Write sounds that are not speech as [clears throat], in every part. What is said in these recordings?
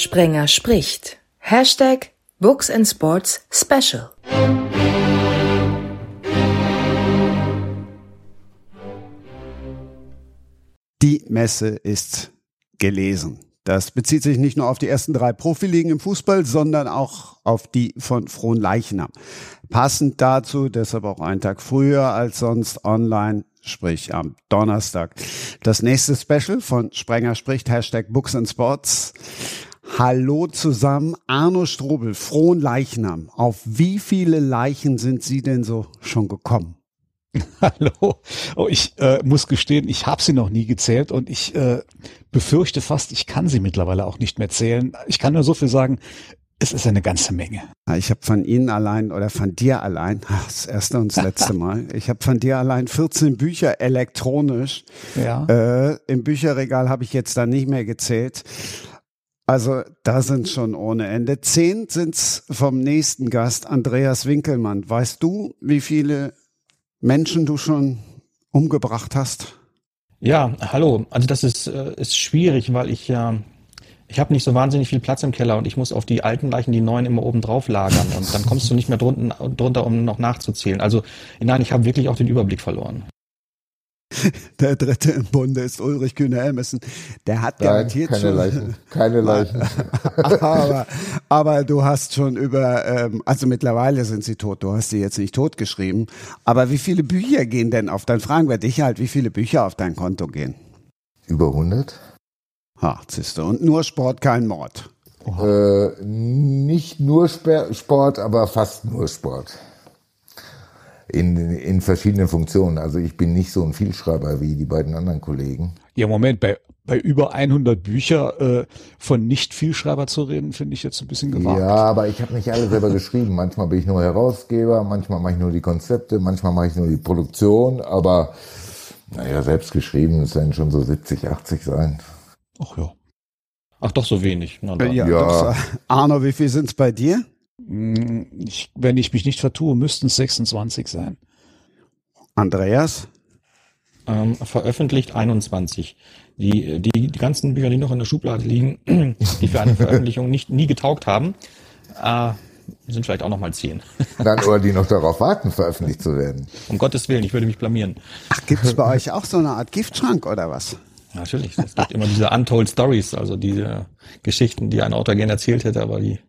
Sprenger spricht. Hashtag Books and Sports Special. Die Messe ist gelesen. Das bezieht sich nicht nur auf die ersten drei Profiligen im Fußball, sondern auch auf die von Frohnleichnam. Passend dazu, deshalb auch einen Tag früher als sonst online, sprich am Donnerstag. Das nächste Special von Sprenger spricht, Hashtag Books and Sports. Hallo zusammen, Arno Strobel, Frohnleichnam. Auf wie viele Leichen sind Sie denn so schon gekommen? [laughs] Hallo. Oh, ich äh, muss gestehen, ich habe sie noch nie gezählt und ich äh, befürchte fast, ich kann sie mittlerweile auch nicht mehr zählen. Ich kann nur so viel sagen, es ist eine ganze Menge. Ich habe von Ihnen allein oder von dir allein, das erste und das letzte [laughs] Mal, ich habe von dir allein 14 Bücher elektronisch. Ja. Äh, Im Bücherregal habe ich jetzt da nicht mehr gezählt. Also da sind schon ohne Ende. Zehn sind's vom nächsten Gast, Andreas Winkelmann. Weißt du, wie viele Menschen du schon umgebracht hast? Ja, hallo. Also das ist, äh, ist schwierig, weil ich ja, ich habe nicht so wahnsinnig viel Platz im Keller und ich muss auf die alten Leichen die neuen immer oben drauf lagern und dann kommst du nicht mehr drunten, drunter, um noch nachzuzählen. Also nein, ich habe wirklich auch den Überblick verloren. [laughs] Der dritte im Bunde ist Ulrich Kühne-Elmissen. Der hat Nein, garantiert keine schon. Leichen. Keine [laughs] Leichen. [laughs] aber, aber du hast schon über, ähm, also mittlerweile sind sie tot. Du hast sie jetzt nicht totgeschrieben. Aber wie viele Bücher gehen denn auf dein, fragen wir dich halt, wie viele Bücher auf dein Konto gehen? Über 100. Ha, siehst du. Und nur Sport, kein Mord. Äh, nicht nur Sport, aber fast nur Sport in, in verschiedenen Funktionen. Also ich bin nicht so ein Vielschreiber wie die beiden anderen Kollegen. Ja, Moment, bei, bei über 100 Bücher äh, von Nicht-Vielschreiber zu reden, finde ich jetzt ein bisschen gewagt. Ja, aber ich habe nicht alle selber [laughs] geschrieben. Manchmal bin ich nur Herausgeber, manchmal mache ich nur die Konzepte, manchmal mache ich nur die Produktion, aber naja, selbst geschrieben, es werden schon so 70, 80 sein. Ach ja. Ach doch, so wenig. Na, ja, ja. Arno, wie viel sind es bei dir? Hm, ich, wenn ich mich nicht vertue, müssten es 26 sein. Andreas? Ähm, veröffentlicht 21. Die, die, die ganzen Bücher, die noch in der Schublade liegen, [clears throat] die für eine Veröffentlichung nicht, nie getaugt haben, äh, sind vielleicht auch noch mal zehn. [laughs] Dann oder die noch darauf warten, veröffentlicht zu werden. Um Gottes Willen, ich würde mich blamieren. Ach, gibt es bei euch auch so eine Art Giftschrank oder was? Natürlich, es gibt immer diese Untold Stories, also diese Geschichten, die ein Autor gerne erzählt hätte, aber die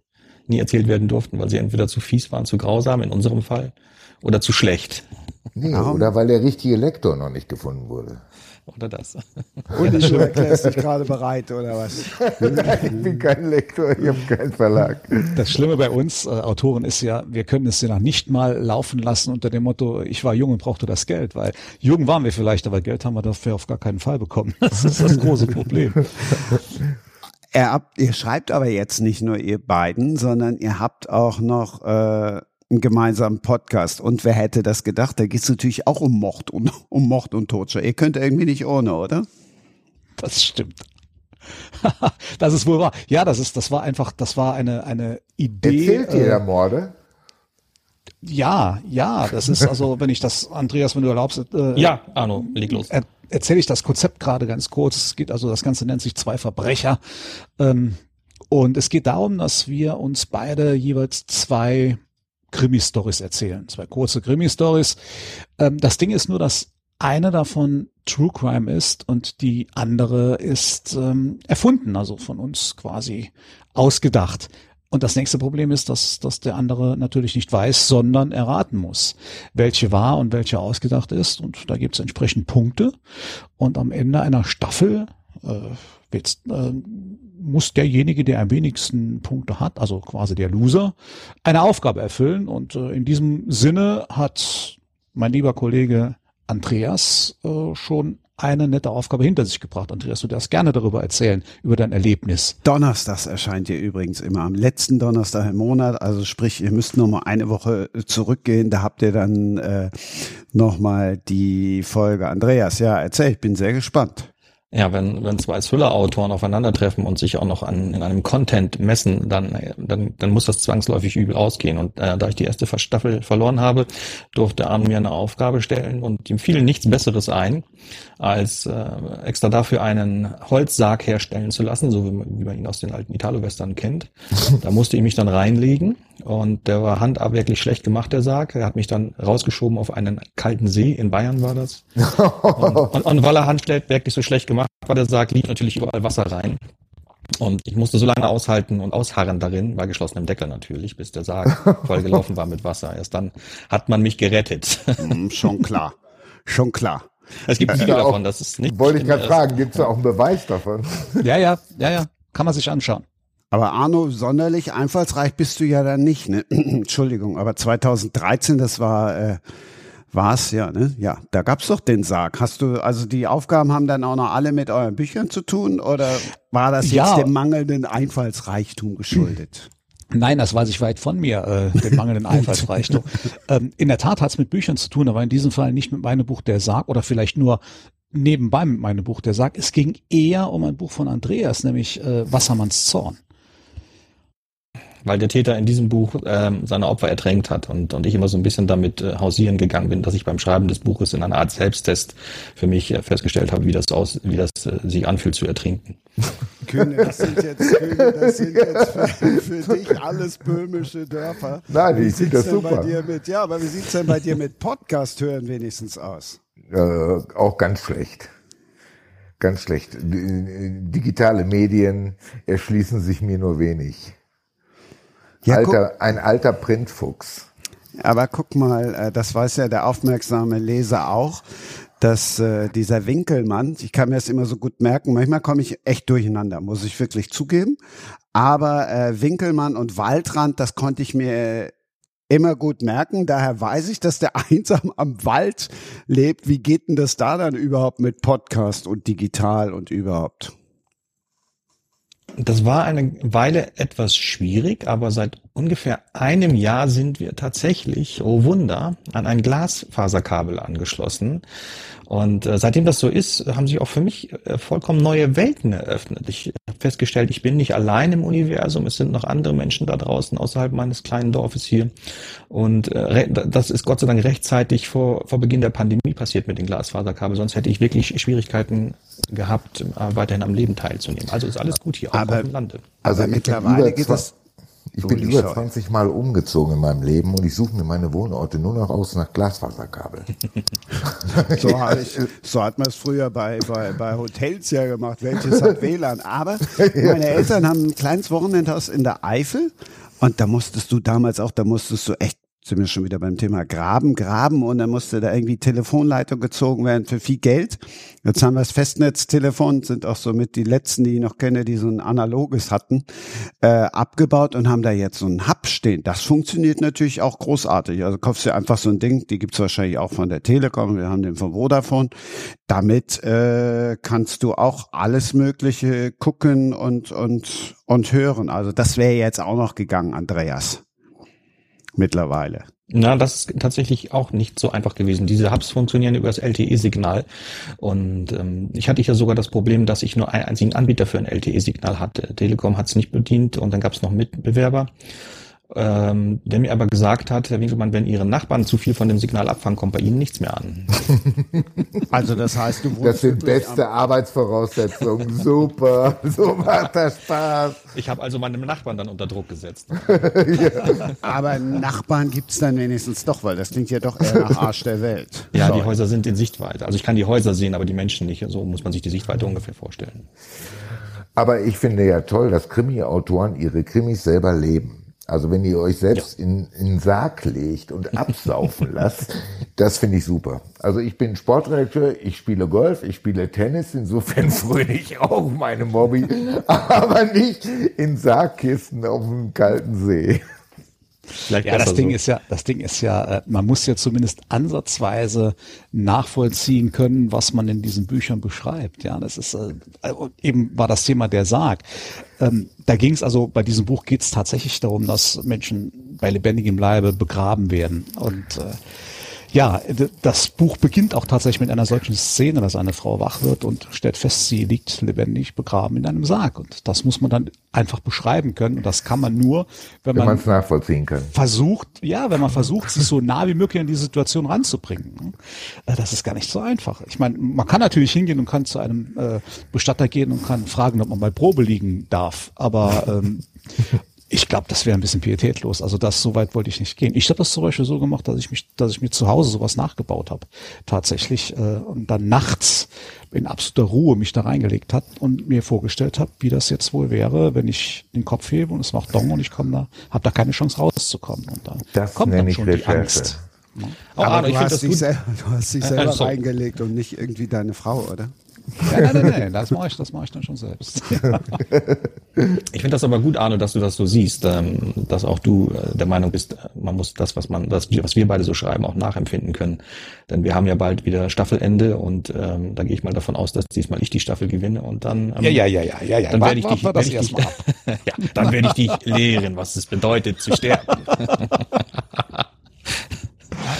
nie erzählt werden durften, weil sie entweder zu fies waren, zu grausam in unserem Fall oder zu schlecht. Nee, oder weil der richtige Lektor noch nicht gefunden wurde. Oder das. Und du erklärst dich gerade bereit, oder was? Nein, ich bin kein Lektor, ich habe keinen Verlag. Das Schlimme bei uns äh, Autoren ist ja, wir können es ja noch nicht mal laufen lassen unter dem Motto, ich war jung und brauchte das Geld, weil jung waren wir vielleicht, aber Geld haben wir dafür auf gar keinen Fall bekommen. Das ist das große Problem. Er, ihr schreibt aber jetzt nicht nur ihr beiden, sondern ihr habt auch noch äh, einen gemeinsamen Podcast. Und wer hätte das gedacht? Da geht es natürlich auch um Mord und um Mord und Totschlag. Ihr könnt irgendwie nicht ohne, oder? Das stimmt. [laughs] das ist wohl wahr. Ja, das ist, das war einfach, das war eine eine Idee. Erzählt ihr äh, Morde? Ja, ja, das ist also, wenn ich das, Andreas, wenn du erlaubst. Äh, ja, Arno, leg los. Er, erzähle ich das Konzept gerade ganz kurz. Es geht also, das Ganze nennt sich zwei Verbrecher. Ähm, und es geht darum, dass wir uns beide jeweils zwei Krimi-Stories erzählen. Zwei kurze Krimi-Stories. Ähm, das Ding ist nur, dass eine davon True Crime ist und die andere ist ähm, erfunden, also von uns quasi ausgedacht. Und das nächste Problem ist, dass, dass der andere natürlich nicht weiß, sondern erraten muss, welche wahr und welche ausgedacht ist. Und da gibt es entsprechend Punkte. Und am Ende einer Staffel äh, äh, muss derjenige, der am wenigsten Punkte hat, also quasi der Loser, eine Aufgabe erfüllen. Und äh, in diesem Sinne hat mein lieber Kollege Andreas äh, schon eine nette Aufgabe hinter sich gebracht. Andreas, du darfst gerne darüber erzählen, über dein Erlebnis. Donnerstags erscheint ihr übrigens immer am letzten Donnerstag im Monat. Also sprich, ihr müsst noch mal eine Woche zurückgehen. Da habt ihr dann äh, noch mal die Folge. Andreas, ja, erzähl, ich bin sehr gespannt. Ja, wenn, wenn zwei Thriller-Autoren aufeinandertreffen und sich auch noch an, in einem Content messen, dann, dann, dann muss das zwangsläufig übel ausgehen. Und äh, da ich die erste Staffel verloren habe, durfte Arne mir eine Aufgabe stellen und ihm fiel nichts Besseres ein, als äh, extra dafür einen Holzsarg herstellen zu lassen, so wie, wie man ihn aus den alten Italo-Western kennt. Da musste ich mich dann reinlegen und der war handab wirklich schlecht gemacht, der Sarg. Er hat mich dann rausgeschoben auf einen kalten See, in Bayern war das. [laughs] und, und, und weil er Handschlägt wirklich so schlecht gemacht war, der Sarg lief natürlich überall Wasser rein. Und ich musste so lange aushalten und ausharren darin, bei geschlossenem Deckel natürlich, bis der Sarg [laughs] vollgelaufen war mit Wasser. Erst dann hat man mich gerettet. Mm, schon klar. Schon klar. Es gibt Video davon, das ist nicht. Wollte ich gerade fragen, gibt es da auch einen Beweis davon? Ja, ja, ja, ja. Kann man sich anschauen. Aber Arno, sonderlich einfallsreich bist du ja dann nicht, ne? [clears throat] Entschuldigung, aber 2013, das war, äh, war's ja, ne? Ja, da gab's doch den Sarg. Hast du, also die Aufgaben haben dann auch noch alle mit euren Büchern zu tun oder war das jetzt Ja. dem mangelnden Einfallsreichtum geschuldet? [clears throat] Nein, das weiß ich weit von mir, äh, den mangelnden [laughs] Einfallsreichtum. ähm, in der Tat hat es mit Büchern zu tun, aber in diesem Fall nicht mit meinem Buch Der Sarg oder vielleicht nur nebenbei mit meinem Buch Der Sarg. Es ging eher um ein Buch von Andreas, nämlich äh, Wassermanns Zorn. Weil der Täter in diesem Buch ähm, seine Opfer ertränkt hat und, und ich immer so ein bisschen damit äh, hausieren gegangen bin, dass ich beim Schreiben des Buches in einer Art Selbsttest für mich äh, festgestellt habe, wie das aus, wie das äh, sich anfühlt zu ertrinken. Kühne, das sind jetzt, Kühne, das sind jetzt für, für dich alles böhmische Dörfer. Nein, Wie ich sieht's das super. dir mit, ja, aber wie sieht's denn bei dir mit Podcast hören wenigstens aus? Äh, auch ganz schlecht. Ganz schlecht. D- Digitale Medien erschließen sich mir nur wenig. Ja, alter, ein alter Printfuchs. Aber guck mal, äh, das weiß ja der aufmerksame Leser auch, dass äh, dieser Winkelmann, ich kann mir das immer so gut merken, manchmal komme ich echt durcheinander, muss ich wirklich zugeben. Aber äh, Winkelmann und Waldrand, das konnte ich mir immer gut merken. Daher weiß ich, dass der [laughs] einsam am Wald lebt. Wie geht denn das da dann überhaupt mit Podcast und digital und überhaupt? Das war eine Weile etwas schwierig, aber seit ungefähr einem Jahr sind wir tatsächlich, oh Wunder, an ein Glasfaserkabel angeschlossen. Und äh, seitdem das so ist, haben sich auch für mich äh, vollkommen neue Welten eröffnet. Ich habe festgestellt, ich bin nicht allein im Universum, es sind noch andere Menschen da draußen außerhalb meines kleinen Dorfes hier. Und äh, das ist Gott sei Dank rechtzeitig vor, vor Beginn der Pandemie passiert mit den Glasfaserkabeln, sonst hätte ich wirklich Schwierigkeiten gehabt, äh, weiterhin am Leben teilzunehmen. Also ist alles gut hier, auch Aber- auf dem Lande. Also mittlerweile geht das. Ich Oh, bin über schau. 20 Mal umgezogen in meinem Leben und ich suche mir meine Wohnorte nur noch aus nach Glasfaserkabel. So, habe ich, so hat man es früher bei, bei, bei Hotels ja gemacht. Welches hat [laughs] WLAN? Aber meine Eltern haben ein kleines Wochenendhaus in der Eifel und da musstest du damals auch, da musstest du echt, sind wir schon wieder beim Thema Graben, Graben und dann musste da irgendwie Telefonleitung gezogen werden für viel Geld. Jetzt haben wir das Festnetztelefon, sind auch so mit die letzten, die ich noch kenne, die so ein analoges hatten, äh, abgebaut und haben da jetzt so einen Hub stehen. Das funktioniert natürlich auch großartig. Also kaufst du einfach so ein Ding, die gibt's wahrscheinlich auch von der Telekom, wir haben den von Vodafone. Damit äh, kannst du auch alles Mögliche gucken und, und, und hören. Also das wäre jetzt auch noch gegangen, Andreas. Mittlerweile. Na, das ist tatsächlich auch nicht so einfach gewesen. Diese Hubs funktionieren über das LTE-Signal. Und ähm, ich hatte ja sogar das Problem, dass ich nur einen einzigen Anbieter für ein LTE-Signal hatte. Telekom hat es nicht bedient und dann gab es noch Mitbewerber, ähm, der mir aber gesagt hat, Herr Winkelmann, wenn Ihre Nachbarn zu viel von dem Signal abfangen, kommt bei Ihnen nichts mehr an. [laughs] Also das heißt, du Das sind beste Arbeitsvoraussetzungen. [laughs] Super. So macht das Spaß. Ich habe also meine Nachbarn dann unter Druck gesetzt. [laughs] am, aber Nachbarn gibt's dann wenigstens doch, weil das klingt ja doch eher nach Arsch der Welt. Ja, Sorry. die Häuser sind in Sichtweite. Also ich kann die Häuser sehen, aber die Menschen nicht. So muss man sich die Sichtweite ungefähr vorstellen. Aber ich finde ja toll, dass Krimi-Autoren ihre Krimis selber leben. Also wenn ihr euch selbst in, in den Sarg legt und absaufen [laughs] lasst, das finde ich super. Also ich bin Sportredakteur, ich spiele Golf, ich spiele Tennis, insofern [laughs] fröne ich auch meinem Hobby, [laughs] aber nicht in Sargkisten auf einem kalten See. Vielleicht Ja, das Ding so. ist ja, das Ding ist ja, äh, man muss ja zumindest ansatzweise nachvollziehen können, was man in diesen Büchern beschreibt. Ja, das ist äh, und eben war das Thema der Sarg. Ähm, da ging es also bei diesem Buch geht es tatsächlich darum, dass Menschen bei lebendigem Leibe begraben werden und äh, Ja, das Buch beginnt auch tatsächlich mit einer solchen Szene, dass eine Frau wach wird und stellt fest, sie liegt lebendig begraben in einem Sarg. Und das muss man dann einfach beschreiben können. Und das kann man nur, wenn, wenn man es nachvollziehen kann. Versucht, ja, wenn man versucht, sich so nah wie möglich in die Situation ranzubringen. Äh, das ist gar nicht so einfach. Ich meine, man kann natürlich hingehen und kann zu einem äh, Bestatter gehen und kann fragen, ob man mal Probe liegen darf. Aber ähm, [laughs] ich glaube, das wäre ein bisschen pietätlos. Also das so weit wollte ich nicht gehen. Ich habe das zum Beispiel so gemacht, dass ich mich, dass ich mir zu Hause sowas nachgebaut habe, tatsächlich äh, und dann nachts in absoluter Ruhe mich da reingelegt hat und mir vorgestellt habe, wie das jetzt wohl wäre, wenn ich den Kopf hebe und es macht Dong und ich komme da, habe da keine Chance rauszukommen und da das kommt dann schon die Angst. Ja. Aber Arno, [laughs] du, hast dich selber, du hast dich selber äh, reingelegt und nicht irgendwie deine Frau, oder? Ja, nein, nein, nein, das mache ich, das mache ich dann schon selbst. [laughs] Ich finde das aber gut, Arno, dass du das so siehst, ähm, dass auch du äh, der Meinung bist, äh, man muss das, was man, das, was wir beide so schreiben, auch nachempfinden können. Denn wir haben ja bald wieder Staffelende und ähm, da gehe ich mal davon aus, dass diesmal ich die Staffel gewinne und dann ähm, ja, ja, ja, ja, ja, ja. Dann werde ich dich, werd ich dich [laughs] ja, dann werde ich dich lehren, was es bedeutet zu sterben. [laughs]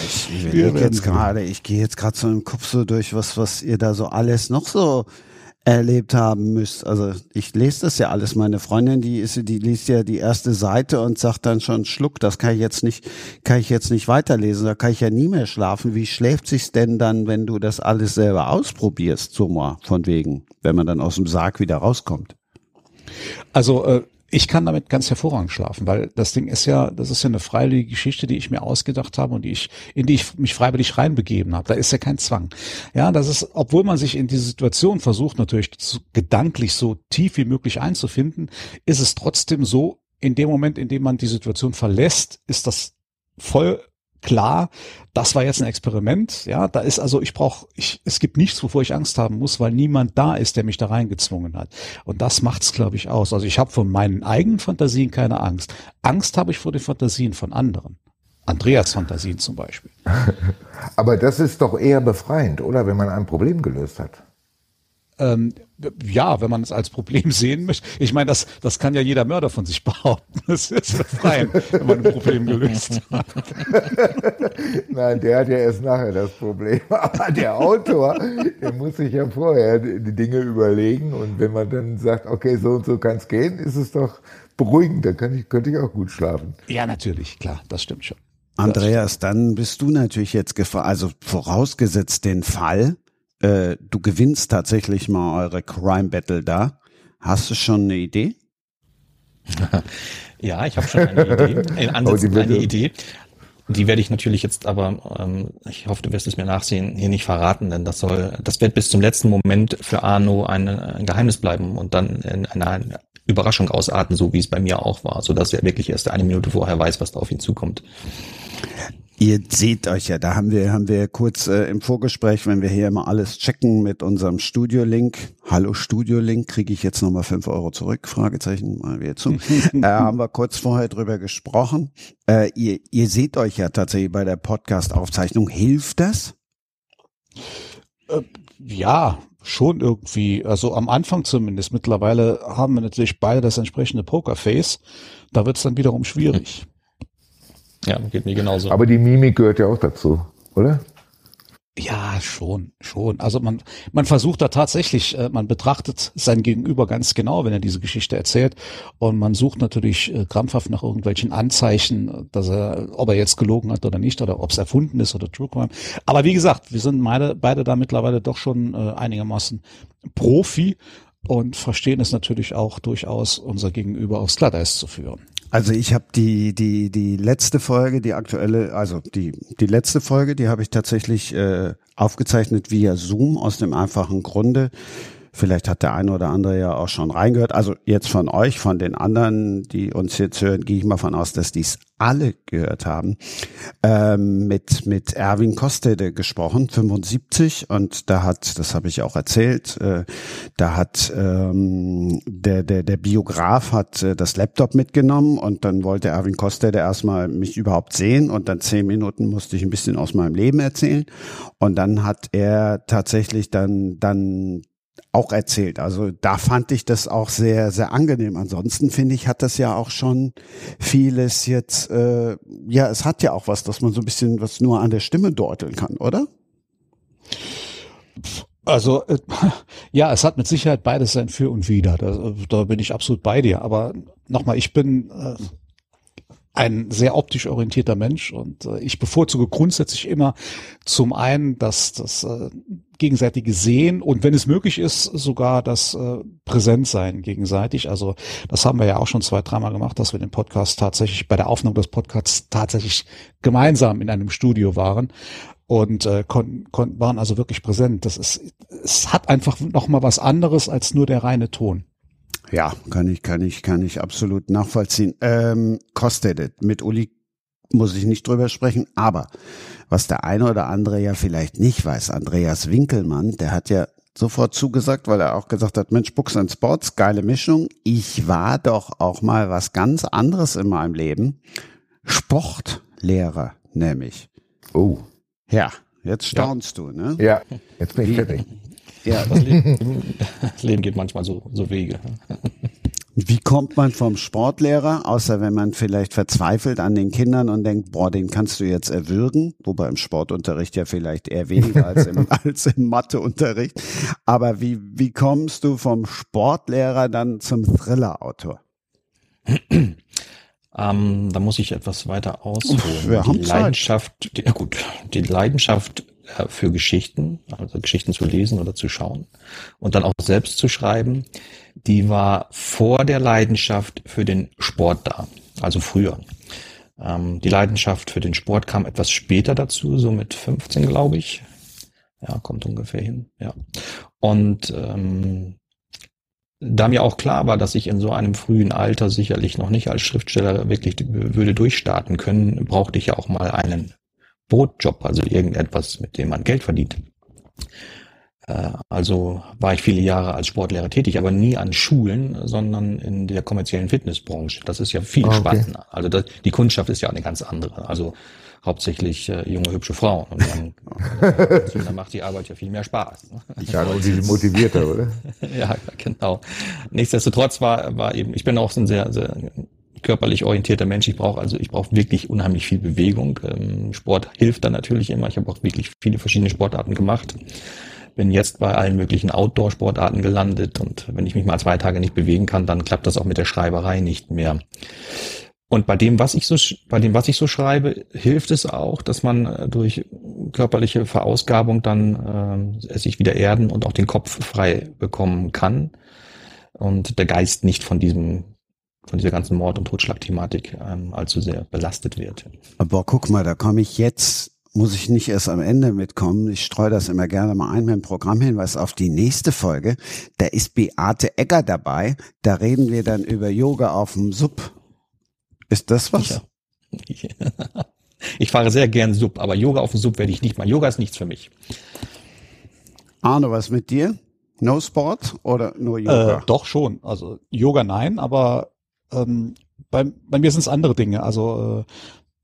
ich überlege jetzt gerade, ich gehe jetzt gerade so im Kopf so durch, was, was ihr da so alles noch so erlebt haben müsst. Also ich lese das ja alles. Meine Freundin, die ist, die liest ja die erste Seite und sagt dann schon Schluck. Das kann ich jetzt nicht, kann ich jetzt nicht weiterlesen. Da kann ich ja nie mehr schlafen. Wie schläft sich's denn dann, wenn du das alles selber ausprobierst, so mal von wegen, wenn man dann aus dem Sarg wieder rauskommt? Also äh, ich kann damit ganz hervorragend schlafen, weil das Ding ist ja, das ist ja eine freiwillige Geschichte, die ich mir ausgedacht habe und die ich, in die ich mich freiwillig reinbegeben habe. Da ist ja kein Zwang. Ja, das ist, obwohl man sich in diese Situation versucht, natürlich gedanklich so tief wie möglich einzufinden, ist es trotzdem so, in dem Moment, in dem man die Situation verlässt, ist das voll klar, das war jetzt ein Experiment, ja, da ist also, ich brauche, ich, es gibt nichts, wovor ich Angst haben muss, weil niemand da ist, der mich da reingezwungen hat. Und das macht's, glaube ich, aus. Also ich habe von meinen eigenen Fantasien keine Angst. Angst habe ich vor den Fantasien von anderen. Andreas Fantasien zum Beispiel. [laughs] Aber das ist doch eher befreiend, oder, wenn man ein Problem gelöst hat? Ähm, ja, wenn man es als Problem [laughs] sehen möchte. Ich meine, das, das kann ja jeder Mörder von sich [laughs] behaupten. Das ist befreiend, wenn man ein Problem gelöst hat. [laughs] Nein, der hat ja erst nachher das Problem. Aber der Autor, der muss sich ja vorher die Dinge überlegen. Und wenn man dann sagt, okay, so und so kann es gehen, ist es doch beruhigend. Da kann ich, könnte ich auch gut schlafen. Ja, natürlich, klar, das stimmt schon. Andreas, dann bist du natürlich jetzt gefragt, also vorausgesetzt den Fall, äh, du gewinnst tatsächlich mal eure Crime Battle da. Hast du schon eine Idee? [laughs] ja, ich habe schon eine Idee. In Ansätzen oh, eine Idee. Die werde ich natürlich jetzt aber, ähm, ich hoffe, du wirst es mir nachsehen, hier nicht verraten, denn das soll, das wird bis zum letzten Moment für Arno ein, ein Geheimnis bleiben und dann in einer Überraschung ausarten, so wie es bei mir auch war, so dass er wirklich erst eine Minute vorher weiß, was da auf ihn zukommt. Ihr seht euch ja, da haben wir, haben wir kurz äh, im Vorgespräch, wenn wir hier immer alles checken mit unserem Studio-Link. Hallo Studio-Link, kriege ich jetzt nochmal fünf Euro zurück? Fragezeichen, mal wieder zu. [laughs] äh, haben wir kurz vorher drüber gesprochen. Äh, ihr, ihr seht euch ja tatsächlich bei der Podcast-Aufzeichnung. Hilft das? Äh, ja, schon irgendwie. Also am Anfang zumindest. Mittlerweile haben wir natürlich beide das entsprechende Pokerface. Da wird es dann wiederum schwierig. [laughs] Ja, geht mir genauso. Aber die Mimik gehört ja auch dazu, oder? Ja, schon, schon. Also man, man versucht da tatsächlich, äh, man betrachtet sein Gegenüber ganz genau, wenn er diese Geschichte erzählt. Und man sucht natürlich äh, krampfhaft nach irgendwelchen Anzeichen, dass er, ob er jetzt gelogen hat oder nicht, oder ob es erfunden ist oder True Crime. Aber wie gesagt, wir sind beide, beide da mittlerweile doch schon äh, einigermaßen Profi und verstehen es natürlich auch durchaus, unser Gegenüber aufs Glatteis zu führen. Also ich habe die die die letzte Folge, die aktuelle, also die die letzte Folge, die habe ich tatsächlich äh, aufgezeichnet via Zoom aus dem einfachen Grunde, Vielleicht hat der eine oder andere ja auch schon reingehört. Also jetzt von euch, von den anderen, die uns jetzt hören, gehe ich mal von aus, dass dies alle gehört haben. Ähm, mit mit Erwin Kostede gesprochen, 75 und da hat, das habe ich auch erzählt, äh, da hat ähm, der der der Biograf hat äh, das Laptop mitgenommen und dann wollte Erwin Kostede erstmal mich überhaupt sehen und dann zehn Minuten musste ich ein bisschen aus meinem Leben erzählen und dann hat er tatsächlich dann dann auch erzählt. Also da fand ich das auch sehr, sehr angenehm. Ansonsten finde ich, hat das ja auch schon vieles jetzt, äh, ja, es hat ja auch was, dass man so ein bisschen was nur an der Stimme deuteln kann, oder? Also äh, [laughs] ja, es hat mit Sicherheit beides sein Für und Wider. Da, da bin ich absolut bei dir. Aber nochmal, ich bin äh, ein sehr optisch orientierter Mensch und äh, ich bevorzuge grundsätzlich immer zum einen das, das äh, gegenseitige Sehen und wenn es möglich ist, sogar das äh, Präsentsein gegenseitig. Also das haben wir ja auch schon zwei, dreimal gemacht, dass wir den Podcast tatsächlich bei der Aufnahme des Podcasts tatsächlich gemeinsam in einem Studio waren und äh, konnten, konnten waren also wirklich präsent. Das ist, es hat einfach noch mal was anderes als nur der reine Ton. Ja, kann ich, kann ich, kann ich absolut nachvollziehen. Ähm, kostet mit Uli muss ich nicht drüber sprechen, aber was der eine oder andere ja vielleicht nicht weiß, Andreas Winkelmann, der hat ja sofort zugesagt, weil er auch gesagt hat, Mensch, Books and Sports, geile Mischung. Ich war doch auch mal was ganz anderes in meinem Leben. Sportlehrer, nämlich. Oh. Ja, jetzt staunst ja. du, ne? Ja, jetzt bin ich fertig. Ja, das Leben, das Leben geht manchmal so, so Wege. Wie kommt man vom Sportlehrer, außer wenn man vielleicht verzweifelt an den Kindern und denkt, boah, den kannst du jetzt erwürgen, wobei im Sportunterricht ja vielleicht eher weniger als im, [laughs] als im Matheunterricht. Aber wie, wie kommst du vom Sportlehrer dann zum Thriller-Autor? Ähm, da muss ich etwas weiter ausholen. Wir die Leidenschaft, die, ja gut, die Leidenschaft für Geschichten, also Geschichten zu lesen oder zu schauen und dann auch selbst zu schreiben, die war vor der Leidenschaft für den Sport da, also früher. Ähm, die Leidenschaft für den Sport kam etwas später dazu, so mit 15, glaube ich. Ja, kommt ungefähr hin, ja. Und ähm, da mir auch klar war, dass ich in so einem frühen Alter sicherlich noch nicht als Schriftsteller wirklich würde durchstarten können, brauchte ich ja auch mal einen Brotjob, also irgendetwas, mit dem man Geld verdient. Äh, also war ich viele Jahre als Sportlehrer tätig, aber nie an Schulen, sondern in der kommerziellen Fitnessbranche. Das ist ja viel okay. spannender. Also das, die Kundschaft ist ja eine ganz andere. Also hauptsächlich äh, junge, hübsche Frauen. Und dann, [laughs] äh, dann macht die Arbeit ja viel mehr Spaß. Ne? Ja, [laughs] und die sind motivierter, oder? [laughs] ja, genau. Nichtsdestotrotz war, war eben, ich bin auch so ein sehr, sehr körperlich orientierter Mensch. Ich brauche also ich brauche wirklich unheimlich viel Bewegung. Ähm, Sport hilft dann natürlich immer. Ich habe auch wirklich viele verschiedene Sportarten gemacht. Bin jetzt bei allen möglichen Outdoor-Sportarten gelandet und wenn ich mich mal zwei Tage nicht bewegen kann, dann klappt das auch mit der Schreiberei nicht mehr. Und bei dem, was ich so, bei dem, was ich so schreibe, hilft es auch, dass man äh, durch körperliche Verausgabung dann äh, sich wieder erden und auch den Kopf frei bekommen kann und der Geist nicht von diesem von dieser ganzen Mord- und Totschlagthematik ähm, allzu sehr belastet wird. Aber guck mal, da komme ich jetzt, muss ich nicht erst am Ende mitkommen. Ich streue das immer gerne mal ein mit dem Programmhinweis auf die nächste Folge. Da ist Beate Egger dabei. Da reden wir dann über Yoga auf dem Sub. Ist das was? Ja. Ich fahre sehr gern Sub, aber Yoga auf dem Sub werde ich nicht mal. Yoga ist nichts für mich. Arno, was mit dir? No Sport oder nur Yoga? Äh, doch schon. Also Yoga nein, aber ähm, bei, bei mir sind es andere Dinge. Also äh,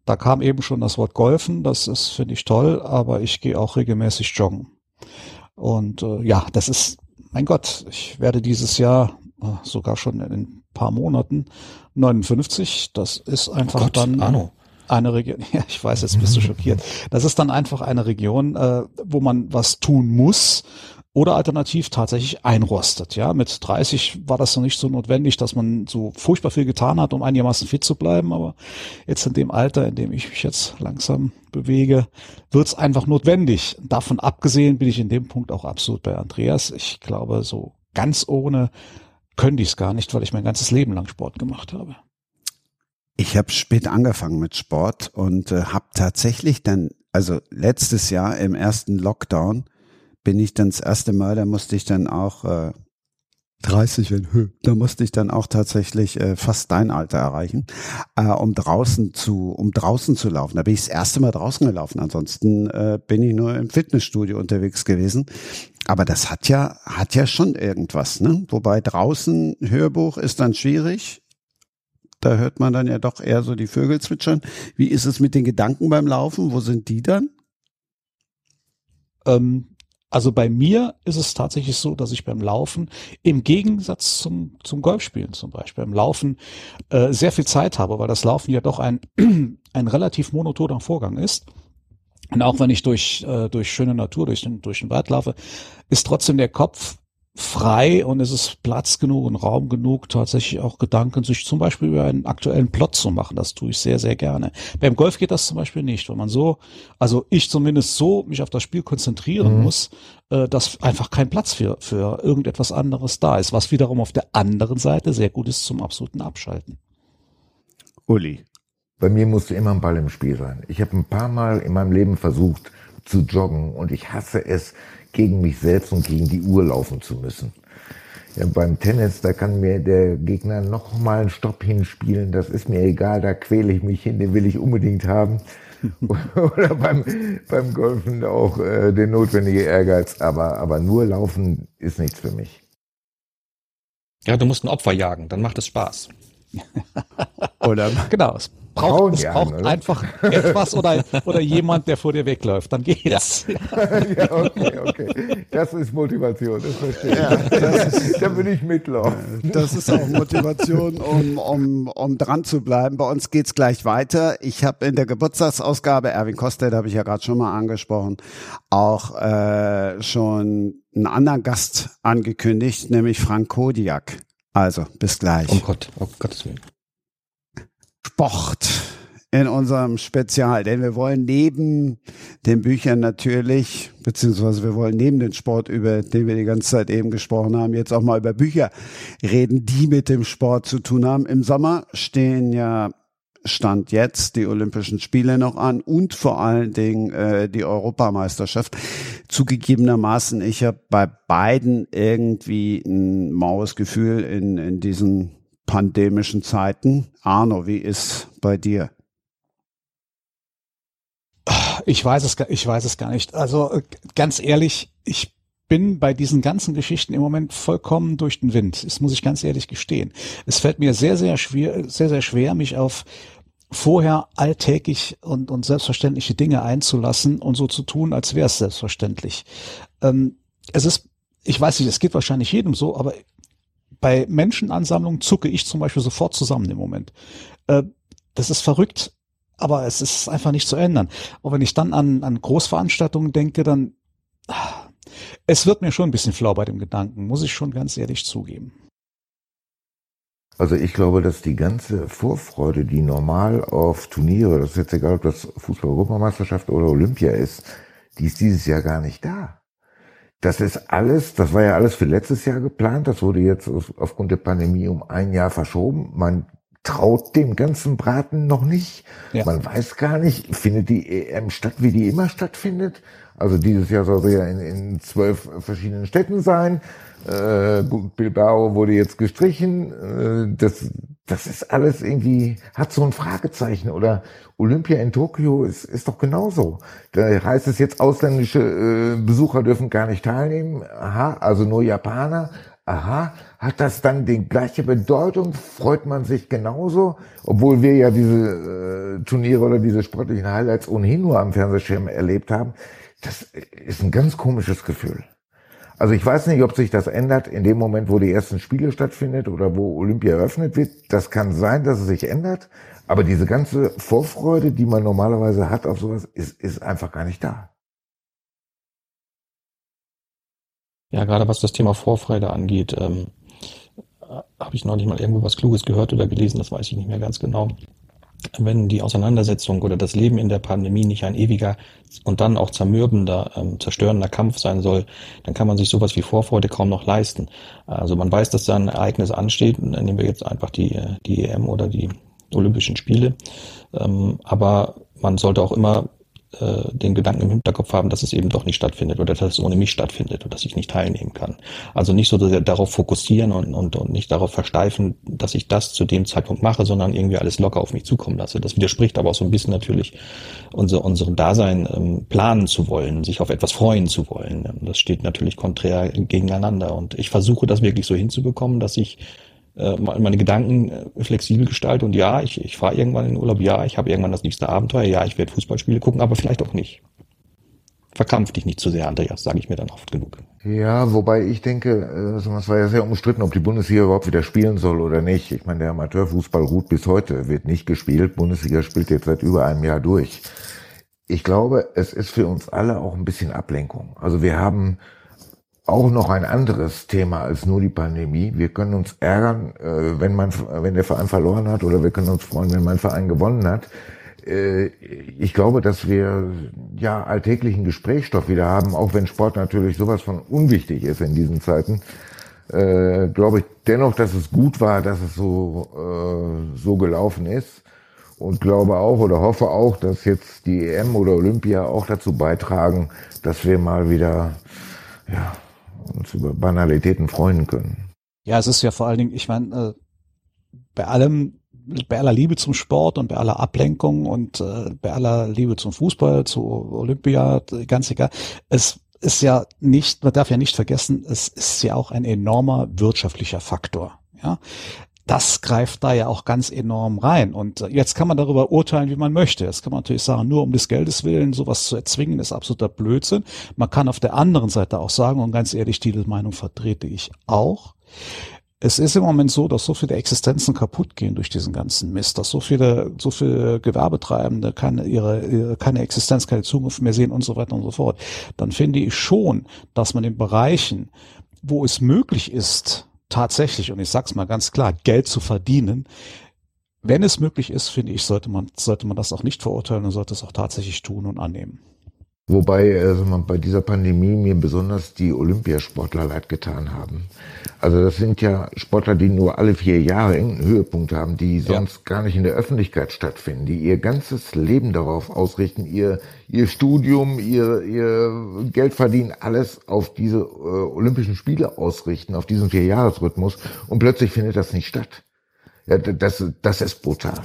da kam eben schon das Wort Golfen, das ist, finde ich toll, aber ich gehe auch regelmäßig joggen. Und äh, ja, das ist, mein Gott, ich werde dieses Jahr äh, sogar schon in ein paar Monaten 59. Das ist einfach oh Gott, dann Arno. eine Region. [laughs] Ja, ich weiß, jetzt bist du [laughs] schockiert. Das ist dann einfach eine Region, äh, wo man was tun muss oder alternativ tatsächlich einrostet. Ja, mit 30 war das noch nicht so notwendig, dass man so furchtbar viel getan hat, um einigermaßen fit zu bleiben. Aber jetzt in dem Alter, in dem ich mich jetzt langsam bewege, wird es einfach notwendig. Davon abgesehen bin ich in dem Punkt auch absolut bei Andreas. Ich glaube, so ganz ohne könnte ich es gar nicht, weil ich mein ganzes Leben lang Sport gemacht habe. Ich habe spät angefangen mit Sport und äh, habe tatsächlich dann, also letztes Jahr im ersten Lockdown, bin ich dann das erste Mal, da musste ich dann auch äh, 30 wenn da musste ich dann auch tatsächlich äh, fast dein Alter erreichen, äh, um draußen zu, um draußen zu laufen. Da bin ich das erste Mal draußen gelaufen. Ansonsten äh, bin ich nur im Fitnessstudio unterwegs gewesen. Aber das hat ja, hat ja schon irgendwas, ne? Wobei draußen Hörbuch ist dann schwierig. Da hört man dann ja doch eher so die Vögel zwitschern. Wie ist es mit den Gedanken beim Laufen? Wo sind die dann? Ähm, Also bei mir ist es tatsächlich so, dass ich beim Laufen im Gegensatz zum, zum Golfspielen zum Beispiel, beim Laufen äh, sehr viel Zeit habe, weil das Laufen ja doch ein, [clears throat] ein relativ monotoner Vorgang ist. Und auch wenn ich durch, äh, durch schöne Natur, durch den, durch den Wald laufe, ist trotzdem der Kopf frei und es ist Platz genug und Raum genug, tatsächlich auch Gedanken sich zum Beispiel über einen aktuellen Plot zu machen. Das tue ich sehr, sehr gerne. Beim Golf geht das zum Beispiel nicht, wenn man so, also ich zumindest so mich auf das Spiel konzentrieren mhm. muss, äh, dass einfach kein Platz für, für irgendetwas anderes da ist, was wiederum auf der anderen Seite sehr gut ist zum absoluten Abschalten. Uli. Bei mir musste immer ein Ball im Spiel sein. Ich habe ein paar Mal in meinem Leben versucht zu joggen und ich hasse es, gegen mich selbst und gegen die Uhr laufen zu müssen. Ja, beim Tennis, da kann mir der Gegner noch mal einen Stopp hinspielen, das ist mir egal, da quäle ich mich hin, den will ich unbedingt haben. [laughs] Oder beim, beim Golfen auch äh, der notwendige Ehrgeiz, aber, aber nur laufen ist nichts für mich. Ja, du musst ein Opfer jagen, dann macht es Spaß. Oder genau, es braucht, es braucht oder? einfach etwas oder, oder jemand, der vor dir wegläuft. Dann geht's. Ja. [laughs] ja, okay, okay. Das ist Motivation, das verstehe ich. Ja, das ist, da würde ich mitlaufen. Das ist auch Motivation, um, um, um dran zu bleiben. Bei uns geht's gleich weiter. Ich habe in der Geburtstagsausgabe, Erwin Kostet habe ich ja gerade schon mal angesprochen, auch äh, schon einen anderen Gast angekündigt, nämlich Frank Kodiak. Also, bis gleich. Um Gott, um Gottes Willen. Sport in unserem Spezial, denn wir wollen neben den Büchern natürlich, beziehungsweise wir wollen neben den Sport, über den wir die ganze Zeit eben gesprochen haben, jetzt auch mal über Bücher reden, die mit dem Sport zu tun haben. Im Sommer stehen ja Stand jetzt die Olympischen Spiele noch an und vor allen Dingen äh, die Europameisterschaft. Zugegebenermaßen, ich habe bei beiden irgendwie ein maues Gefühl in, in diesen pandemischen Zeiten. Arno, wie ist bei dir? Ich weiß es, ich weiß es gar nicht. Also äh, ganz ehrlich, ich bin bei diesen ganzen Geschichten im Moment vollkommen durch den Wind. Das muss ich ganz ehrlich gestehen. Es fällt mir sehr, sehr schwer, sehr, sehr schwer, mich auf vorher alltäglich und, und selbstverständliche Dinge einzulassen und so zu tun, als wäre es selbstverständlich. Ähm, es ist, ich weiß nicht, es geht wahrscheinlich jedem so, aber bei Menschenansammlungen zucke ich zum Beispiel sofort zusammen im Moment. Äh, das ist verrückt, aber es ist einfach nicht zu ändern. Und wenn ich dann an, an Großveranstaltungen denke, dann ah, es wird mir schon ein bisschen flau bei dem Gedanken, muss ich schon ganz ehrlich zugeben. Also ich glaube, dass die ganze Vorfreude, die normal auf Turniere, das ist jetzt egal, ob das Fußball-Europameisterschaft oder Olympia ist, die ist dieses Jahr gar nicht da. Das ist alles, das war ja alles für letztes Jahr geplant. Das wurde jetzt aufgrund der Pandemie um ein Jahr verschoben. Man traut dem ganzen Braten noch nicht. Ja. Man weiß gar nicht, findet die EM statt, wie die immer stattfindet. Also dieses Jahr soll sie ja in, in zwölf verschiedenen Städten sein. Äh, Bilbao wurde jetzt gestrichen. Äh, das, das ist alles irgendwie, hat so ein Fragezeichen. Oder Olympia in Tokio ist, ist doch genauso. Da heißt es jetzt, ausländische äh, Besucher dürfen gar nicht teilnehmen. Aha, also nur Japaner. Aha, hat das dann die gleiche Bedeutung? Freut man sich genauso? Obwohl wir ja diese äh, Turniere oder diese sportlichen Highlights ohnehin nur am Fernsehschirm erlebt haben. Das ist ein ganz komisches Gefühl. Also ich weiß nicht, ob sich das ändert in dem Moment, wo die ersten Spiele stattfindet oder wo Olympia eröffnet wird. Das kann sein, dass es sich ändert. Aber diese ganze Vorfreude, die man normalerweise hat auf sowas, ist, ist einfach gar nicht da. Ja, gerade was das Thema Vorfreude angeht, ähm, habe ich neulich mal irgendwo was Kluges gehört oder gelesen, das weiß ich nicht mehr ganz genau wenn die Auseinandersetzung oder das Leben in der Pandemie nicht ein ewiger und dann auch zermürbender, ähm, zerstörender Kampf sein soll, dann kann man sich sowas wie Vorfreude kaum noch leisten. Also man weiß, dass da ein Ereignis ansteht, nehmen wir jetzt einfach die, die EM oder die Olympischen Spiele. Ähm, aber man sollte auch immer äh, den Gedanken im Hinterkopf haben, dass es eben doch nicht stattfindet oder dass es ohne mich stattfindet oder dass ich nicht teilnehmen kann. Also nicht so darauf fokussieren und, und, und nicht darauf versteifen, dass ich das zu dem Zeitpunkt mache, sondern irgendwie alles locker auf mich zukommen lasse. Das widerspricht aber auch so ein bisschen natürlich unser, unserem Dasein, ähm, planen zu wollen, sich auf etwas freuen zu wollen. Das steht natürlich konträr gegeneinander und ich versuche das wirklich so hinzubekommen, dass ich meine Gedanken äh, flexibel gestalte und ja, ich, ich fahre irgendwann in den Urlaub, ja, ich habe irgendwann das nächste Abenteuer, ja, ich werde Fußballspiele gucken, aber vielleicht auch nicht. verkrampf dich nicht zu sehr, Andreas, sage ich mir dann oft genug. Ja, wobei ich denke, äh, es war ja sehr umstritten, ob die Bundesliga überhaupt wieder spielen soll oder nicht. Ich meine, der Amateurfußball ruht bis heute, wird nicht gespielt. Bundesliga spielt jetzt seit über einem Jahr durch. Ich glaube, es ist für uns alle auch ein bisschen Ablenkung. Also wir haben auch noch ein anderes Thema als nur die Pandemie. Wir können uns ärgern, äh, wenn man, wenn der Verein verloren hat, oder wir können uns freuen, wenn mein Verein gewonnen hat. Äh, ich glaube, dass wir ja alltäglichen Gesprächsstoff wieder haben, auch wenn Sport natürlich sowas von unwichtig ist in diesen Zeiten. Äh, glaube ich dennoch, dass es gut war, dass es so so gelaufen ist und glaube auch oder hoffe auch, dass jetzt die EM oder Olympia auch dazu beitragen, dass wir mal wieder ja, uns über Banalitäten freuen können. Ja, es ist ja vor allen Dingen, ich meine, äh, bei allem, bei aller Liebe zum Sport und bei aller Ablenkung und äh, bei aller Liebe zum Fußball, zu Olympia, ganz egal, es ist ja nicht, man darf ja nicht vergessen, es ist ja auch ein enormer wirtschaftlicher Faktor. Ja, das greift da ja auch ganz enorm rein. Und äh, jetzt kann man darüber urteilen, wie man möchte. Jetzt kann man natürlich sagen, nur um des Geldes willen sowas zu erzwingen, ist absoluter Blödsinn. Man kann auf der anderen Seite auch sagen, und ganz ehrlich, diese Meinung vertrete ich auch. Es ist im Moment so, dass so viele Existenzen kaputt gehen durch diesen ganzen Mist, dass so viele, so viele Gewerbetreibende keine, ihre, keine Existenz, keine Zukunft mehr sehen und so weiter und so fort. Dann finde ich schon, dass man in Bereichen, wo es möglich ist, tatsächlich, und ich sag's mal ganz klar, Geld zu verdienen, wenn es möglich ist, finde ich, sollte man, sollte man das auch nicht verurteilen und sollte es auch tatsächlich tun und annehmen. Wobei also man bei dieser Pandemie mir besonders die Olympiasportler leid getan haben. Also das sind ja Sportler, die nur alle vier Jahre irgendeinen Höhepunkt haben, die sonst ja. gar nicht in der Öffentlichkeit stattfinden, die ihr ganzes Leben darauf ausrichten, ihr, ihr Studium, ihr, ihr Geld verdienen, alles auf diese äh, Olympischen Spiele ausrichten, auf diesen Vierjahresrhythmus und plötzlich findet das nicht statt. Ja, das, das ist brutal.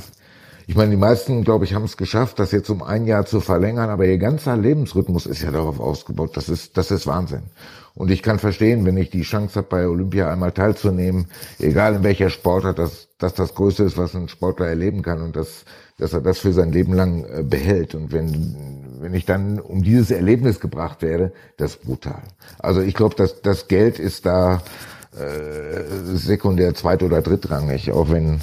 Ich meine, die meisten, glaube ich, haben es geschafft, das jetzt um ein Jahr zu verlängern, aber ihr ganzer Lebensrhythmus ist ja darauf ausgebaut. Das ist, das ist Wahnsinn. Und ich kann verstehen, wenn ich die Chance habe, bei Olympia einmal teilzunehmen, egal in welcher Sportart, dass, dass das Größte ist, was ein Sportler erleben kann und dass, dass er das für sein Leben lang äh, behält. Und wenn, wenn ich dann um dieses Erlebnis gebracht werde, das ist brutal. Also ich glaube, dass das Geld ist da äh, sekundär, zweit- oder drittrangig, auch wenn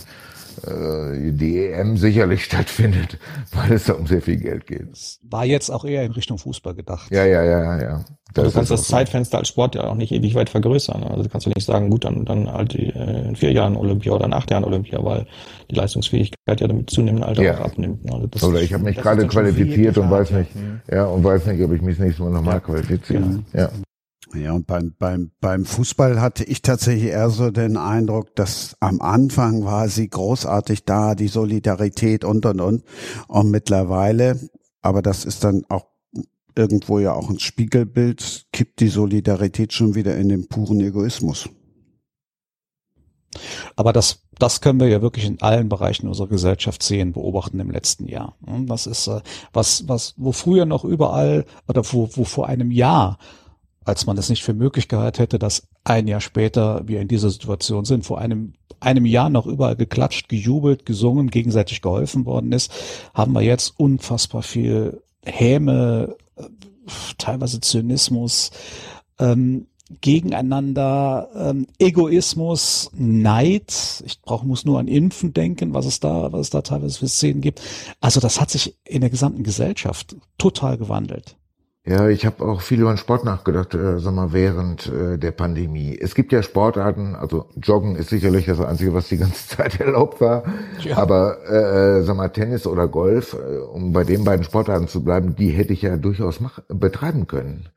die EM sicherlich [laughs] stattfindet, weil es da um sehr viel Geld geht. War jetzt auch eher in Richtung Fußball gedacht. Ja, ja, ja, ja. Das du kannst das Zeitfenster als Sport ja auch nicht ewig weit vergrößern. Also du kannst du nicht sagen, gut, dann, dann halt die, äh, in vier Jahren Olympia oder in acht Jahren Olympia, weil die Leistungsfähigkeit ja damit zunehmendem Alter ja. auch abnimmt. Also das, oder ich habe mich gerade qualifiziert und weiß nicht, ja. ja, und weiß nicht, ob ich mich das nächste Mal nochmal ja. qualifiziere. Genau. Ja. Ja, und beim, beim, beim Fußball hatte ich tatsächlich eher so den Eindruck, dass am Anfang war sie großartig da, die Solidarität und, und, und. Und mittlerweile, aber das ist dann auch irgendwo ja auch ein Spiegelbild, kippt die Solidarität schon wieder in den puren Egoismus. Aber das, das können wir ja wirklich in allen Bereichen unserer Gesellschaft sehen, beobachten im letzten Jahr. Das ist äh, was, was, wo früher noch überall oder wo, wo vor einem Jahr als man es nicht für möglich gehalten hätte, dass ein Jahr später wir in dieser Situation sind, vor einem, einem Jahr noch überall geklatscht, gejubelt, gesungen, gegenseitig geholfen worden ist, haben wir jetzt unfassbar viel Häme, äh, teilweise Zynismus, ähm, gegeneinander, ähm, Egoismus, Neid. Ich brauche muss nur an Impfen denken, was es da, was es da teilweise für Szenen gibt. Also das hat sich in der gesamten Gesellschaft total gewandelt. Ja, ich habe auch viel über den Sport nachgedacht, äh, sag mal, während äh, der Pandemie. Es gibt ja Sportarten, also Joggen ist sicherlich das Einzige, was die ganze [laughs] Zeit erlaubt war. Ja. Aber äh, sag mal, Tennis oder Golf, äh, um bei den beiden Sportarten zu bleiben, die hätte ich ja durchaus mach, betreiben können.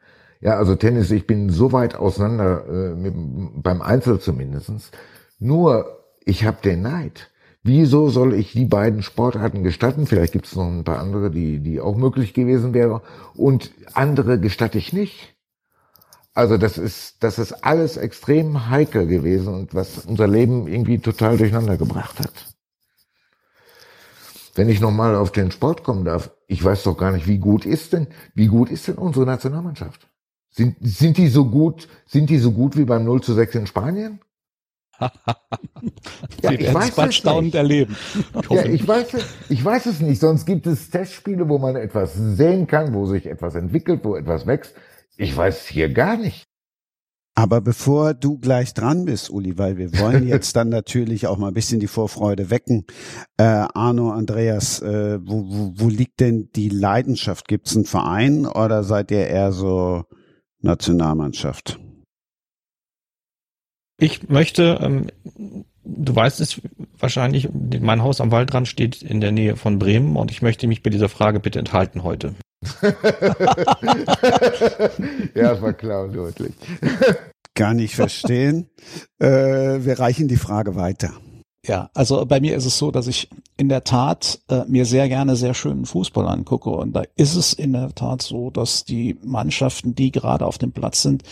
Ja, also Tennis, ich bin so weit auseinander, äh, mit, beim Einzel zumindestens. Nur, ich habe den Neid. Wieso soll ich die beiden Sportarten gestatten? Vielleicht gibt es noch ein paar andere, die, die auch möglich gewesen wäre. Und andere gestatte ich nicht. Also das ist, das ist alles extrem heikel gewesen und was unser Leben irgendwie total durcheinander gebracht hat. Wenn ich nochmal auf den Sport kommen darf, ich weiß doch gar nicht, wie gut ist denn, wie gut ist denn unsere Nationalmannschaft? Sind, sind die so gut, sind die so gut wie beim 0 zu 6 in Spanien? Ja, Wir werden es bald staunend erleben. Ja, ich weiß, ich weiß es nicht. Sonst gibt es Testspiele, wo man etwas sehen kann, wo sich etwas entwickelt, wo etwas wächst. Ich weiß hier gar nicht. Aber bevor du gleich dran bist, Uli, weil wir wollen jetzt dann [laughs] natürlich auch mal ein bisschen die Vorfreude wecken. Äh, Arno, Andreas, äh, wo, wo, wo liegt denn die Leidenschaft? Gibt es einen Verein oder seid ihr eher so Nationalmannschaft? Ich möchte, ähm, du weißt es wahrscheinlich, mein Haus am Waldrand steht in der Nähe von Bremen und ich möchte mich bei dieser Frage bitte enthalten heute. [laughs] ja, das war klar und deutlich. [laughs] Gar nicht verstehen. äh, wir reichen die Frage weiter. Ja, also bei mir ist es so, dass ich in der Tat äh, mir sehr gerne sehr schönen Fußball angucke und da ist es in der Tat so, dass die Mannschaften, die gerade auf dem Platz sind,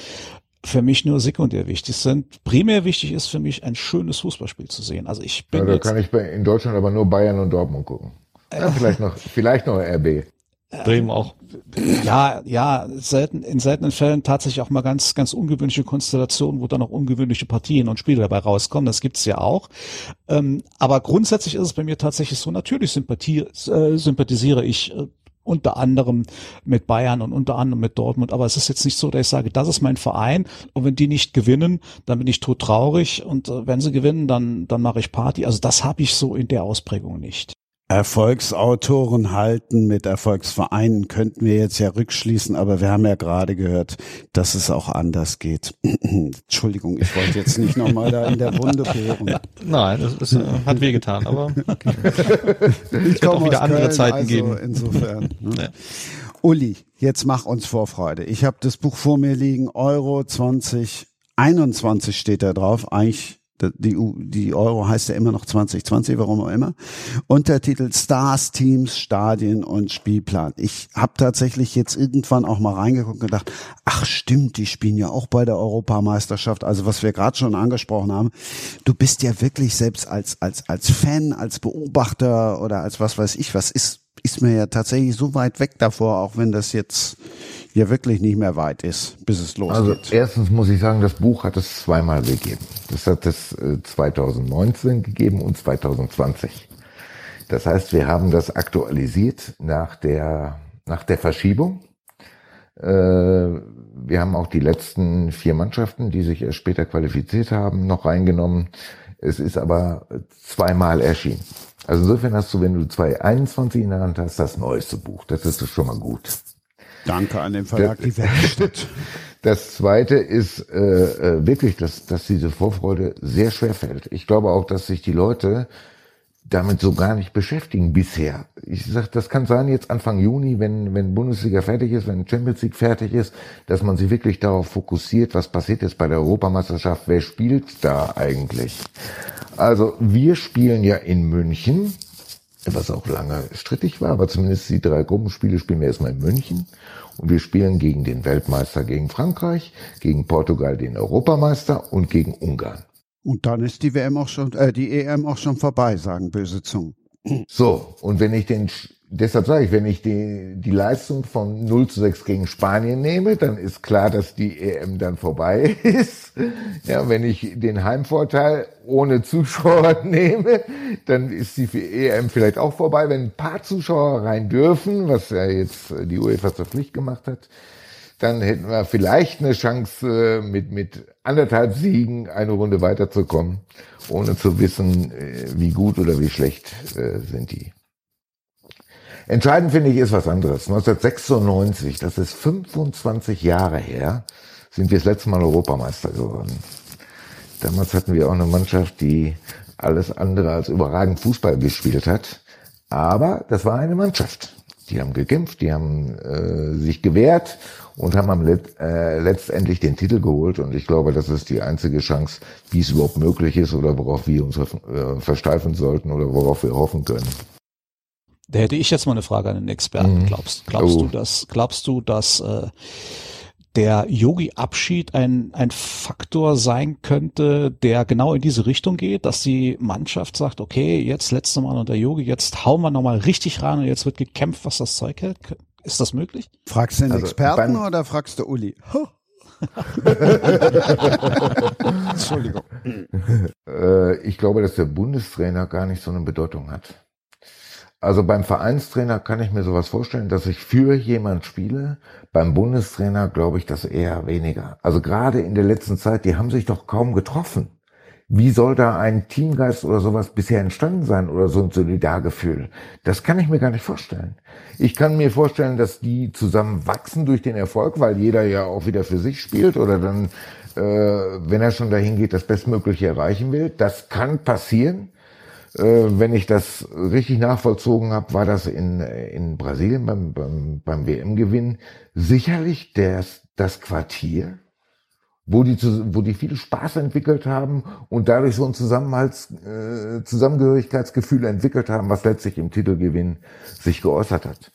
für mich nur sekundär wichtig sind. Primär wichtig ist für mich ein schönes Fußballspiel zu sehen. Also ich bin ja, da kann ich bei, in Deutschland aber nur Bayern und Dortmund gucken. Ja, vielleicht noch, vielleicht noch RB. Bremen auch. Ja, ja, selten, in seltenen Fällen tatsächlich auch mal ganz, ganz ungewöhnliche Konstellationen, wo dann auch ungewöhnliche Partien und Spiele dabei rauskommen. Das gibt's ja auch. Ähm, aber grundsätzlich ist es bei mir tatsächlich so, natürlich sympathie, äh, sympathisiere ich äh, unter anderem mit Bayern und unter anderem mit Dortmund. Aber es ist jetzt nicht so, dass ich sage, das ist mein Verein und wenn die nicht gewinnen, dann bin ich tot traurig und äh, wenn sie gewinnen, dann, dann mache ich Party. Also das habe ich so in der Ausprägung nicht. Erfolgsautoren halten mit Erfolgsvereinen könnten wir jetzt ja rückschließen, aber wir haben ja gerade gehört, dass es auch anders geht. [clears throat] Entschuldigung, ich wollte jetzt nicht nochmal da in der Wunde bohren. Nein, das, das äh, hat wehgetan, aber okay. ich komme wieder andere Köln, Zeiten also geben. Insofern. [laughs] Ne? Uli, jetzt mach uns Vorfreude. Ich habe das Buch vor mir liegen, Euro 2021 steht da drauf. Eigentlich die, die Euro heißt ja immer noch 2020, warum auch immer. Untertitel Stars, Teams, Stadien und Spielplan. Ich habe tatsächlich jetzt irgendwann auch mal reingeguckt und gedacht, ach stimmt, die spielen ja auch bei der Europameisterschaft. Also was wir gerade schon angesprochen haben, du bist ja wirklich selbst als als als Fan, als Beobachter oder als was weiß ich was ist ist mir ja tatsächlich so weit weg davor, auch wenn das jetzt ja wirklich nicht mehr weit ist, bis es losgeht. Also erstens muss ich sagen, das Buch hat es zweimal gegeben. Das hat es 2019 äh, gegeben und 2020. Das heißt, wir haben das aktualisiert nach der, nach der Verschiebung. Äh, wir haben auch die letzten vier Mannschaften, die sich erst später qualifiziert haben, noch reingenommen. Es ist aber zweimal erschienen. Also insofern hast du, wenn du 2021 in der Hand hast, das neueste Buch. Das ist schon mal gut. Danke an den Verlag Die Werkstatt. Das zweite ist äh, äh, wirklich, dass, dass diese Vorfreude sehr schwer fällt. Ich glaube auch, dass sich die Leute damit so gar nicht beschäftigen bisher. Ich sag, das kann sein jetzt Anfang Juni, wenn, wenn Bundesliga fertig ist, wenn Champions League fertig ist, dass man sich wirklich darauf fokussiert, was passiert jetzt bei der Europameisterschaft, wer spielt da eigentlich. Also wir spielen ja in München, was auch lange strittig war, aber zumindest die drei Gruppenspiele spielen wir erstmal in München. Und wir spielen gegen den Weltmeister, gegen Frankreich, gegen Portugal, den Europameister und gegen Ungarn. Und dann ist die WM auch schon, äh, die EM auch schon vorbei, sagen böse Zungen. So, und wenn ich den deshalb sage ich, wenn ich die, die Leistung von 0 zu 6 gegen Spanien nehme, dann ist klar, dass die EM dann vorbei [laughs] ist. Ja, wenn ich den Heimvorteil ohne Zuschauer [laughs] nehme, dann ist die EM vielleicht auch vorbei. Wenn ein paar Zuschauer rein dürfen, was ja jetzt die UEFA zur Pflicht gemacht hat, dann hätten wir vielleicht eine Chance, mit, mit anderthalb Siegen eine Runde weiterzukommen, ohne zu wissen, äh, wie gut oder wie schlecht äh, sind die. Entscheidend finde ich ist was anderes. 1996, das ist 25 Jahre her, sind wir das letzte Mal Europameister geworden. Damals hatten wir auch eine Mannschaft, die alles andere als überragend Fußball gespielt hat. Aber das war eine Mannschaft. Die haben gekämpft, die haben äh, sich gewehrt und haben am Let äh, letztendlich den Titel geholt. Und ich glaube, das ist die einzige Chance, wie es überhaupt möglich ist oder worauf wir uns äh, versteifen sollten oder worauf wir hoffen können. Da hätte ich jetzt mal eine Frage an den Experten. Mhm. Glaubst, glaubst oh. du, dass, glaubst du, dass äh, der Yogi-Abschied ein, ein Faktor sein könnte, der genau in diese Richtung geht, dass die Mannschaft sagt, okay, jetzt letzte Mal unter Yogi, jetzt hauen wir nochmal richtig rein und jetzt wird gekämpft, was das Zeug hält? Ist das möglich? Fragst du den also, Experten oder fragst du Uli? [laughs] Entschuldigung. ich glaube, dass der Bundestrainer gar nicht so eine Bedeutung hat. Also beim Vereinstrainer kann ich mir sowas vorstellen, dass ich für jemand spiele. Beim Bundestrainer glaube ich das eher weniger. Also gerade in der letzten Zeit, die haben sich doch kaum getroffen. Wie soll da ein Teamgeist oder sowas bisher entstanden sein oder so ein Solidargefühl? Das kann ich mir gar nicht vorstellen. Ich kann mir vorstellen, dass die zusammen wachsen durch den Erfolg, weil jeder ja auch wieder für sich spielt oder dann, äh, wenn er schon dahin geht, das Bestmögliche erreichen will. Das kann passieren. Äh, wenn ich das richtig nachvollzogen habe, war das in, in Brasilien beim, beim, beim WM-Gewinn sicherlich das, das Quartier, wo die, wo die viel Spaß entwickelt haben und dadurch so ein Zusammenhalts, äh, Zusammengehörigkeitsgefühl entwickelt haben, was letztlich im Titelgewinn sich geäußert hat.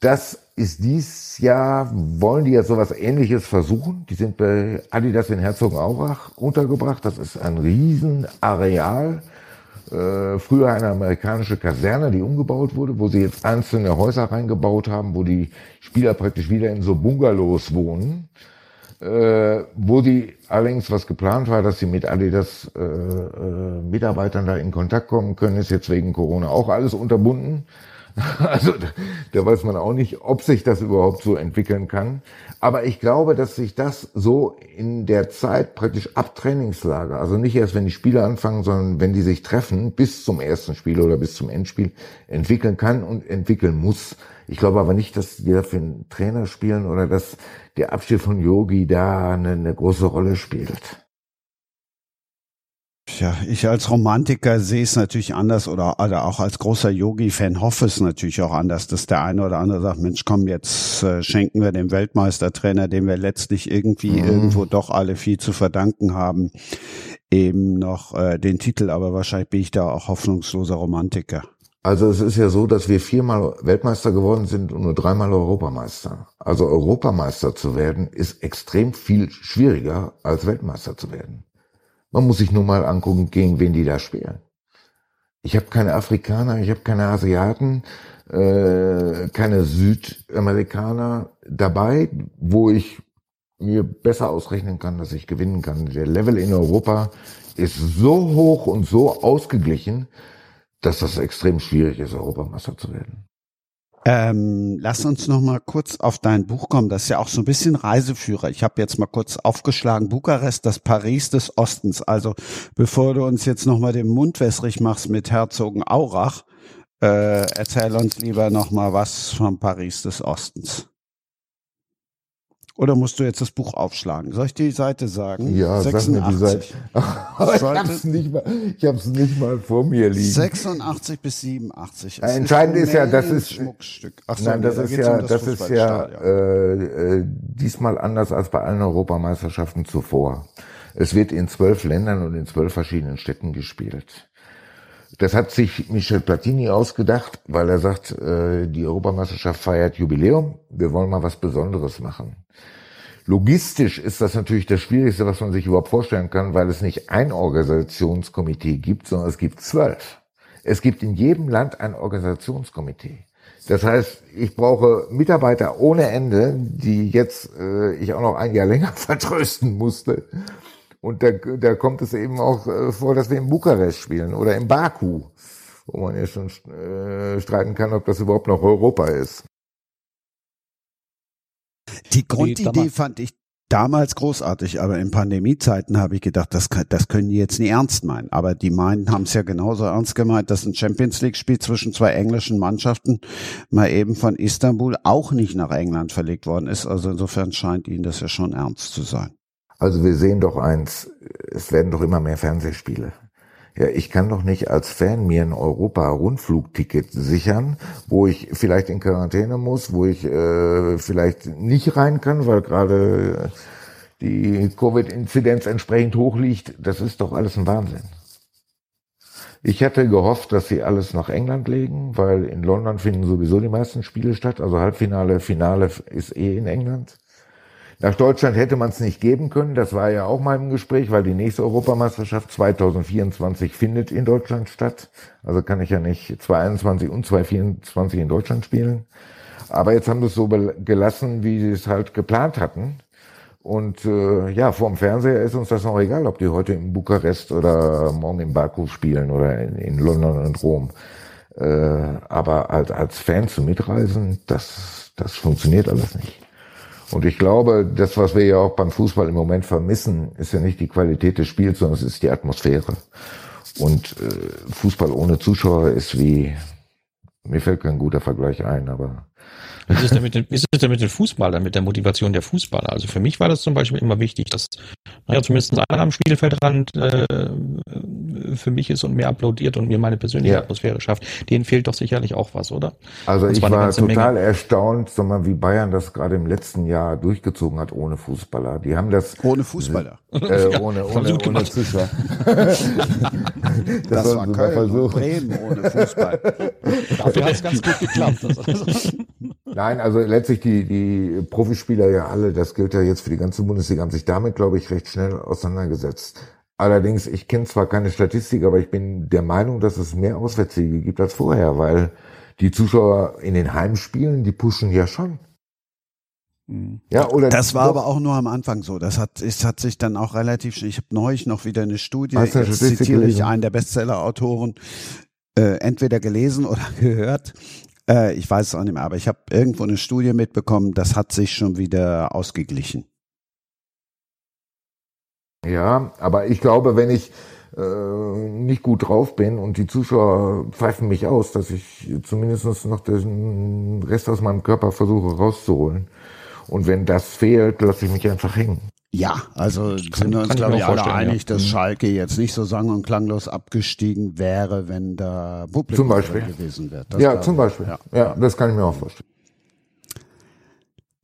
Das ist dies Jahr, wollen die ja sowas ähnliches versuchen. Die sind bei Adidas in Herzogenaurach untergebracht. Das ist ein Riesenareal. Äh, früher eine amerikanische Kaserne, die umgebaut wurde, wo sie jetzt einzelne Häuser reingebaut haben, wo die Spieler praktisch wieder in so Bungalows wohnen äh, wo die allerdings was geplant war, dass sie mit Adidas äh, äh, Mitarbeitern da in Kontakt kommen können, ist jetzt wegen Corona auch alles unterbunden. [laughs] Also da weiß man auch nicht, ob sich das überhaupt so entwickeln kann. Aber ich glaube, dass sich das so in der Zeit praktisch ab Trainingslager, also nicht erst wenn die Spiele anfangen, sondern wenn die sich treffen, bis zum ersten Spiel oder bis zum Endspiel entwickeln kann und entwickeln muss. Ich glaube aber nicht, dass die für einen Trainer spielen oder dass der Abschied von Yogi da eine, eine große Rolle spielt. Ja, ich als Romantiker sehe es natürlich anders oder, oder auch als großer Yogi-Fan hoffe es natürlich auch anders, dass der eine oder andere sagt, Mensch, komm, jetzt äh, schenken wir dem Weltmeistertrainer, dem wir letztlich irgendwie mhm. irgendwo doch alle viel zu verdanken haben, eben noch äh, den Titel. Aber wahrscheinlich bin ich da auch hoffnungsloser Romantiker. Also es ist ja so, dass wir viermal Weltmeister geworden sind und nur dreimal Europameister. Also Europameister zu werden ist extrem viel schwieriger als Weltmeister zu werden. Man muss sich nur mal angucken, gegen wen die da spielen. Ich habe keine Afrikaner, ich habe keine Asiaten, äh, keine Südamerikaner dabei, wo ich mir besser ausrechnen kann, dass ich gewinnen kann. Der Level in Europa ist so hoch und so ausgeglichen, dass das extrem schwierig ist, Europameister zu werden. Ähm, lass uns noch mal kurz auf dein Buch kommen. Das ist ja auch so ein bisschen Reiseführer. Ich habe jetzt mal kurz aufgeschlagen. Bukarest, das Paris des Ostens. Also bevor du uns jetzt noch mal den Mund wässrig machst mit Herzogenaurach, äh, erzähl uns lieber noch mal was vom Paris des Ostens. Oder musst du jetzt das Buch aufschlagen? Soll ich die Seite sagen? Ja, 86. sag mir die Seite. [laughs] ich habe es nicht, mal, nicht mal vor mir liegen. 86 bis 87. Es Entscheidend ist, ist ja, das ist Schmuckstück. Ach nein, das ist ja, um das, das ist ja äh, äh, diesmal anders als bei allen Europameisterschaften zuvor. Es wird in zwölf Ländern und in zwölf verschiedenen Städten gespielt. Das hat sich Michel Platini ausgedacht, weil er sagt, äh, die Europameisterschaft feiert Jubiläum, wir wollen mal was Besonderes machen. Logistisch ist das natürlich das Schwierigste, was man sich überhaupt vorstellen kann, weil es nicht ein Organisationskomitee gibt, sondern es gibt zwölf. Es gibt in jedem Land ein Organisationskomitee. Das heißt, ich brauche Mitarbeiter ohne Ende, die jetzt äh, ich auch noch ein Jahr länger [laughs] vertrösten musste, und da, da kommt es eben auch äh, vor, dass wir in Bukarest spielen oder in Baku, wo man ja schon äh, streiten kann, ob das überhaupt noch Europa ist. Die Grundidee fand ich damals großartig, aber in Pandemiezeiten habe ich gedacht, das, das können die jetzt nicht ernst meinen. Aber die meinen, haben es ja genauso ernst gemeint, dass ein Champions League-Spiel zwischen zwei englischen Mannschaften mal eben von Istanbul auch nicht nach England verlegt worden ist. Also insofern scheint ihnen das ja schon ernst zu sein. Also wir sehen doch eins, es werden doch immer mehr Fernsehspiele. Ja, ich kann doch nicht als Fan mir ein Europa-Rundflugticket sichern, wo ich vielleicht in Quarantäne muss, wo ich äh, vielleicht nicht rein kann, weil gerade die Covid-Inzidenz entsprechend hoch liegt. Das ist doch alles ein Wahnsinn. Ich hatte gehofft, dass sie alles nach England legen, weil in London finden sowieso die meisten Spiele statt. Also Halbfinale, Finale ist eh in England. Nach Deutschland hätte man es nicht geben können. Das war ja auch mal im Gespräch, weil die nächste Europameisterschaft 2024 findet in Deutschland statt. Also kann ich ja nicht 2021 und 2024 in Deutschland spielen. Aber jetzt haben wir es so gelassen, wie sie es halt geplant hatten. Und äh, ja, vorm Fernseher ist uns das noch egal, ob die heute in Bukarest oder morgen in Baku spielen oder in, in London und Rom. Äh, aber als, als Fan zu mitreisen, das, das funktioniert alles nicht. Und ich glaube, das, was wir ja auch beim Fußball im Moment vermissen, ist ja nicht die Qualität des Spiels, sondern es ist die Atmosphäre. Und äh, Fußball ohne Zuschauer ist wie, mir fällt kein guter Vergleich ein, aber wie ist es denn mit den, wie ist es denn mit den Fußballern, mit der Motivation der Fußballer? Also für mich war das zum Beispiel immer wichtig, dass naja, zumindest einer am Spielfeldrand äh, für mich ist und mir applaudiert und mir meine persönliche ja. Atmosphäre schafft. Denen fehlt doch sicherlich auch was, oder? Also ich war total Menge. erstaunt, sag mal, wie Bayern das gerade im letzten Jahr durchgezogen hat ohne Fußballer. Die haben das ohne Fußballer, [laughs] äh, ja, ohne ohne, ohne Zuschauer. [laughs] das, das war Köln Versuch. Bremen ohne Fußball. [laughs] Dafür hat es ganz gut geklappt. Nein, also letztlich die, die Profispieler ja alle, das gilt ja jetzt für die ganze Bundesliga, haben sich damit, glaube ich, recht schnell auseinandergesetzt. Allerdings, ich kenne zwar keine Statistik, aber ich bin der Meinung, dass es mehr Auswärtssiege gibt als vorher, weil die Zuschauer in den Heimspielen, die pushen ja schon. Mhm. Ja, oder das war doch. aber auch nur am Anfang so. Das hat, es hat sich dann auch relativ schnell. Ich habe neulich noch wieder eine Studie. Jetzt zitiere ich einen der Bestseller-Autoren äh, entweder gelesen oder [laughs] gehört. Äh, ich weiß es auch nicht mehr, aber ich habe irgendwo eine Studie mitbekommen, das hat sich schon wieder ausgeglichen. Ja, aber ich glaube, wenn ich äh, nicht gut drauf bin und die Zuschauer pfeifen mich aus, dass ich zumindest noch den Rest aus meinem Körper versuche rauszuholen. Und wenn das fehlt, lasse ich mich einfach hängen. Ja, also sind wir uns, glaube ich, alle einig, ja. dass mhm. Schalke jetzt nicht so sang- und klanglos abgestiegen wäre, wenn da Publikum zum Beispiel. gewesen wäre. Das ja, zum Beispiel. Ja. ja, das kann ich mir auch vorstellen.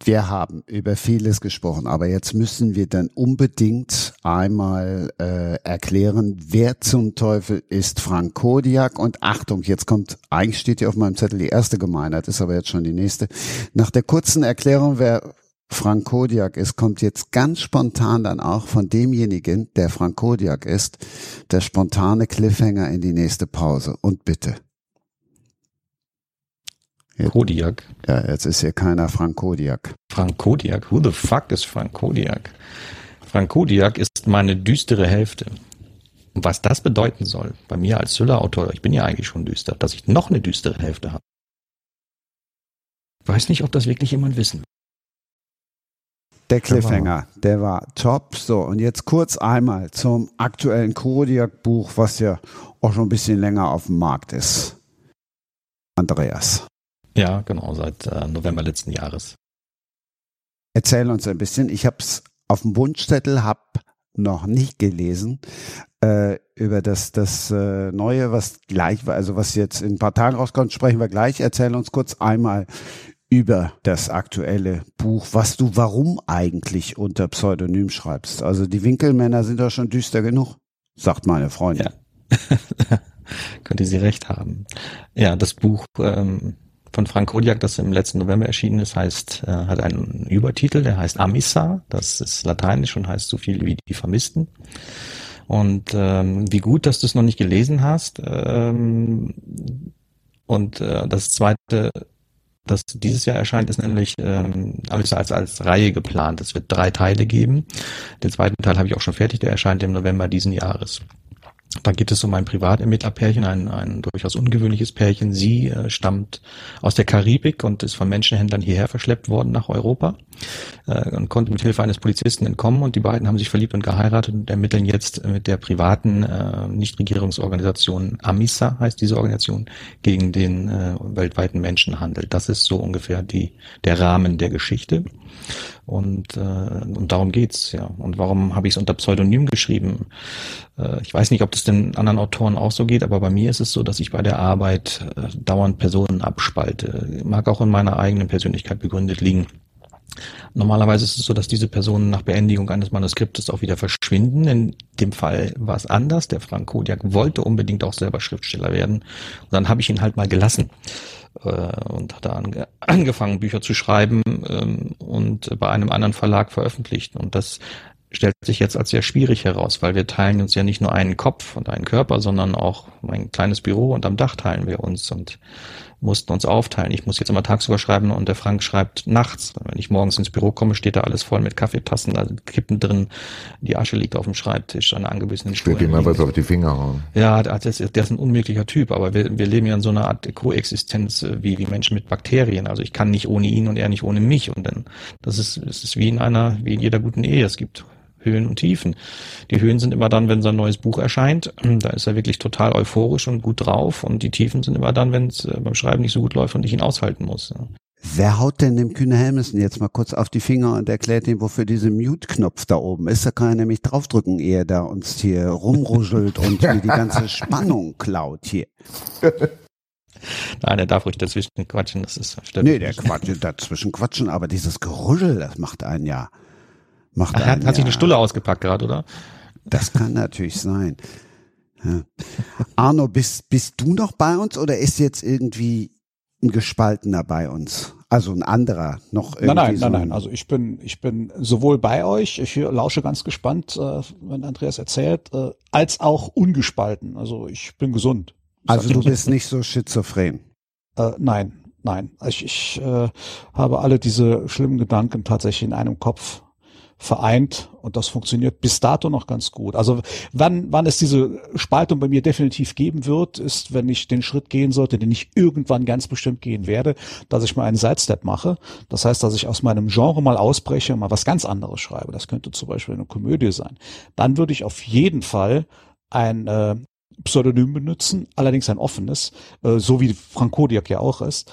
Wir haben über vieles gesprochen, aber jetzt müssen wir dann unbedingt einmal äh, erklären, wer zum Teufel ist Frank Kodiak und Achtung, jetzt kommt, eigentlich steht hier auf meinem Zettel die erste Gemeinheit, ist aber jetzt schon die nächste. Nach der kurzen Erklärung, wer Frank Kodiak ist, kommt jetzt ganz spontan dann auch von demjenigen, der Frank Kodiak ist, der spontane Cliffhanger in die nächste Pause. Und bitte. Jetzt, Kodiak. Ja, jetzt ist hier keiner Frank Kodiak. Frank Kodiak? Who the fuck is Frank Kodiak? Frank Kodiak ist meine düstere Hälfte. Und was das bedeuten soll, bei mir als Thriller-Autor, ich bin ja eigentlich schon düster, dass ich noch eine düstere Hälfte habe. Weiß nicht, ob das wirklich jemand wissen der Cliffhanger, der war top. So, und jetzt kurz einmal zum aktuellen Kodiak-Buch, was ja auch schon ein bisschen länger auf dem Markt ist. Andreas. Ja, genau, seit äh, November letzten Jahres. Erzähl uns ein bisschen. Ich habe es auf dem Wunschzettel, habe noch nicht gelesen äh, über das das äh, neue, was gleich war, also was jetzt in ein paar Tagen rauskommt, sprechen wir gleich. Erzähl uns kurz einmal über das aktuelle Buch, was du warum eigentlich unter Pseudonym schreibst. Also die Winkelmänner sind doch schon düster genug, sagt meine Freundin. Ja. [laughs] Könnte sie recht haben. Ja, das Buch ähm, von Frank Kodiak, das im letzten November erschienen ist, heißt, äh, hat einen Übertitel, der heißt Amissa. Das ist lateinisch und heißt so viel wie die Vermissten. Und ähm, wie gut, dass du es noch nicht gelesen hast. Ähm, und äh, das zweite das dieses Jahr erscheint, ist nämlich ähm, alles als, als Reihe geplant. Es wird drei Teile geben. Den zweiten Teil habe ich auch schon fertig, der erscheint im November diesen Jahres. Da geht es um ein Privatermittlerpärchen, ein, ein durchaus ungewöhnliches Pärchen. Sie äh, stammt aus der Karibik und ist von Menschenhändlern hierher verschleppt worden nach Europa äh, und konnte mit Hilfe eines Polizisten entkommen. Und die beiden haben sich verliebt und geheiratet und ermitteln jetzt mit der privaten äh, Nichtregierungsorganisation AMISA, heißt diese Organisation, gegen den äh, weltweiten Menschenhandel. Das ist so ungefähr die, der Rahmen der Geschichte. Und, äh, und darum geht's, ja. Und warum habe ich es unter Pseudonym geschrieben? Äh, ich weiß nicht, ob das den anderen Autoren auch so geht, aber bei mir ist es so, dass ich bei der Arbeit äh, dauernd Personen abspalte. Mag auch in meiner eigenen Persönlichkeit begründet liegen. Normalerweise ist es so, dass diese Personen nach Beendigung eines Manuskriptes auch wieder verschwinden. In dem Fall war es anders. Der Frank Kodiak wollte unbedingt auch selber Schriftsteller werden. Und dann habe ich ihn halt mal gelassen äh, und hat da ange [clears throat] angefangen, Bücher zu schreiben ähm, und bei einem anderen Verlag veröffentlicht. Und das stellt sich jetzt als sehr schwierig heraus, weil wir teilen uns ja nicht nur einen Kopf und einen Körper, sondern auch ein kleines Büro und am Dach teilen wir uns. Und mussten uns aufteilen. Ich muss jetzt immer tagsüber schreiben und der Frank schreibt nachts. Wenn ich morgens ins Büro komme, steht da alles voll mit Kaffeetassen, sind Kippen drin, die Asche liegt auf dem Schreibtisch, eine angebissenen Ich würde ihm mal was auf die Finger hauen. Ja, der, der ist der ist ein unmöglicher Typ, aber wir, wir leben ja in so einer Art Koexistenz äh, wie, wie Menschen mit Bakterien. Also ich kann nicht ohne ihn und er nicht ohne mich. Und dann, das ist, es ist wie in einer, wie in jeder guten Ehe. Es gibt Höhen und Tiefen. Die Höhen sind immer dann, wenn sein neues Buch erscheint. Da ist er wirklich total euphorisch und gut drauf. Und die Tiefen sind immer dann, wenn es äh, beim Schreiben nicht so gut läuft und ich ihn aushalten muss. Wer haut denn dem Kühne Helmesen jetzt mal kurz auf die Finger und erklärt ihm, wofür dieser Mute-Knopf da oben ist? Da kann er nämlich draufdrücken, ehe er da uns hier rumruschelt und mir die ganze [laughs] Spannung klaut hier. Nein, er darf ruhig dazwischen quatschen, das ist stört Nee, der nicht. Quatsch, dazwischen quatschen, aber dieses Geruschel, das macht einen ja. Macht Ach, er hat, hat sich eine Stulle ausgepackt gerade, oder? Das kann natürlich sein. Ja. Arno, bist, bist du noch bei uns oder ist jetzt irgendwie ein Gespaltener bei uns? Also ein anderer noch irgendwie Nein, nein, so nein, ein- nein. Also ich bin, ich bin sowohl bei euch, ich lausche ganz gespannt, äh, wenn Andreas erzählt, äh, als auch ungespalten. Also ich bin gesund. Also du bist nicht so schizophren. Äh, nein, nein. Ich, ich äh, habe alle diese schlimmen Gedanken tatsächlich in einem Kopf vereint und das funktioniert bis dato noch ganz gut. Also wann, wann es diese Spaltung bei mir definitiv geben wird, ist, wenn ich den Schritt gehen sollte, den ich irgendwann ganz bestimmt gehen werde, dass ich mal einen Sidestep mache. Das heißt, dass ich aus meinem Genre mal ausbreche und mal was ganz anderes schreibe. Das könnte zum Beispiel eine Komödie sein. Dann würde ich auf jeden Fall ein äh, Pseudonym benutzen, allerdings ein offenes, äh, so wie Frank Kodiak ja auch ist,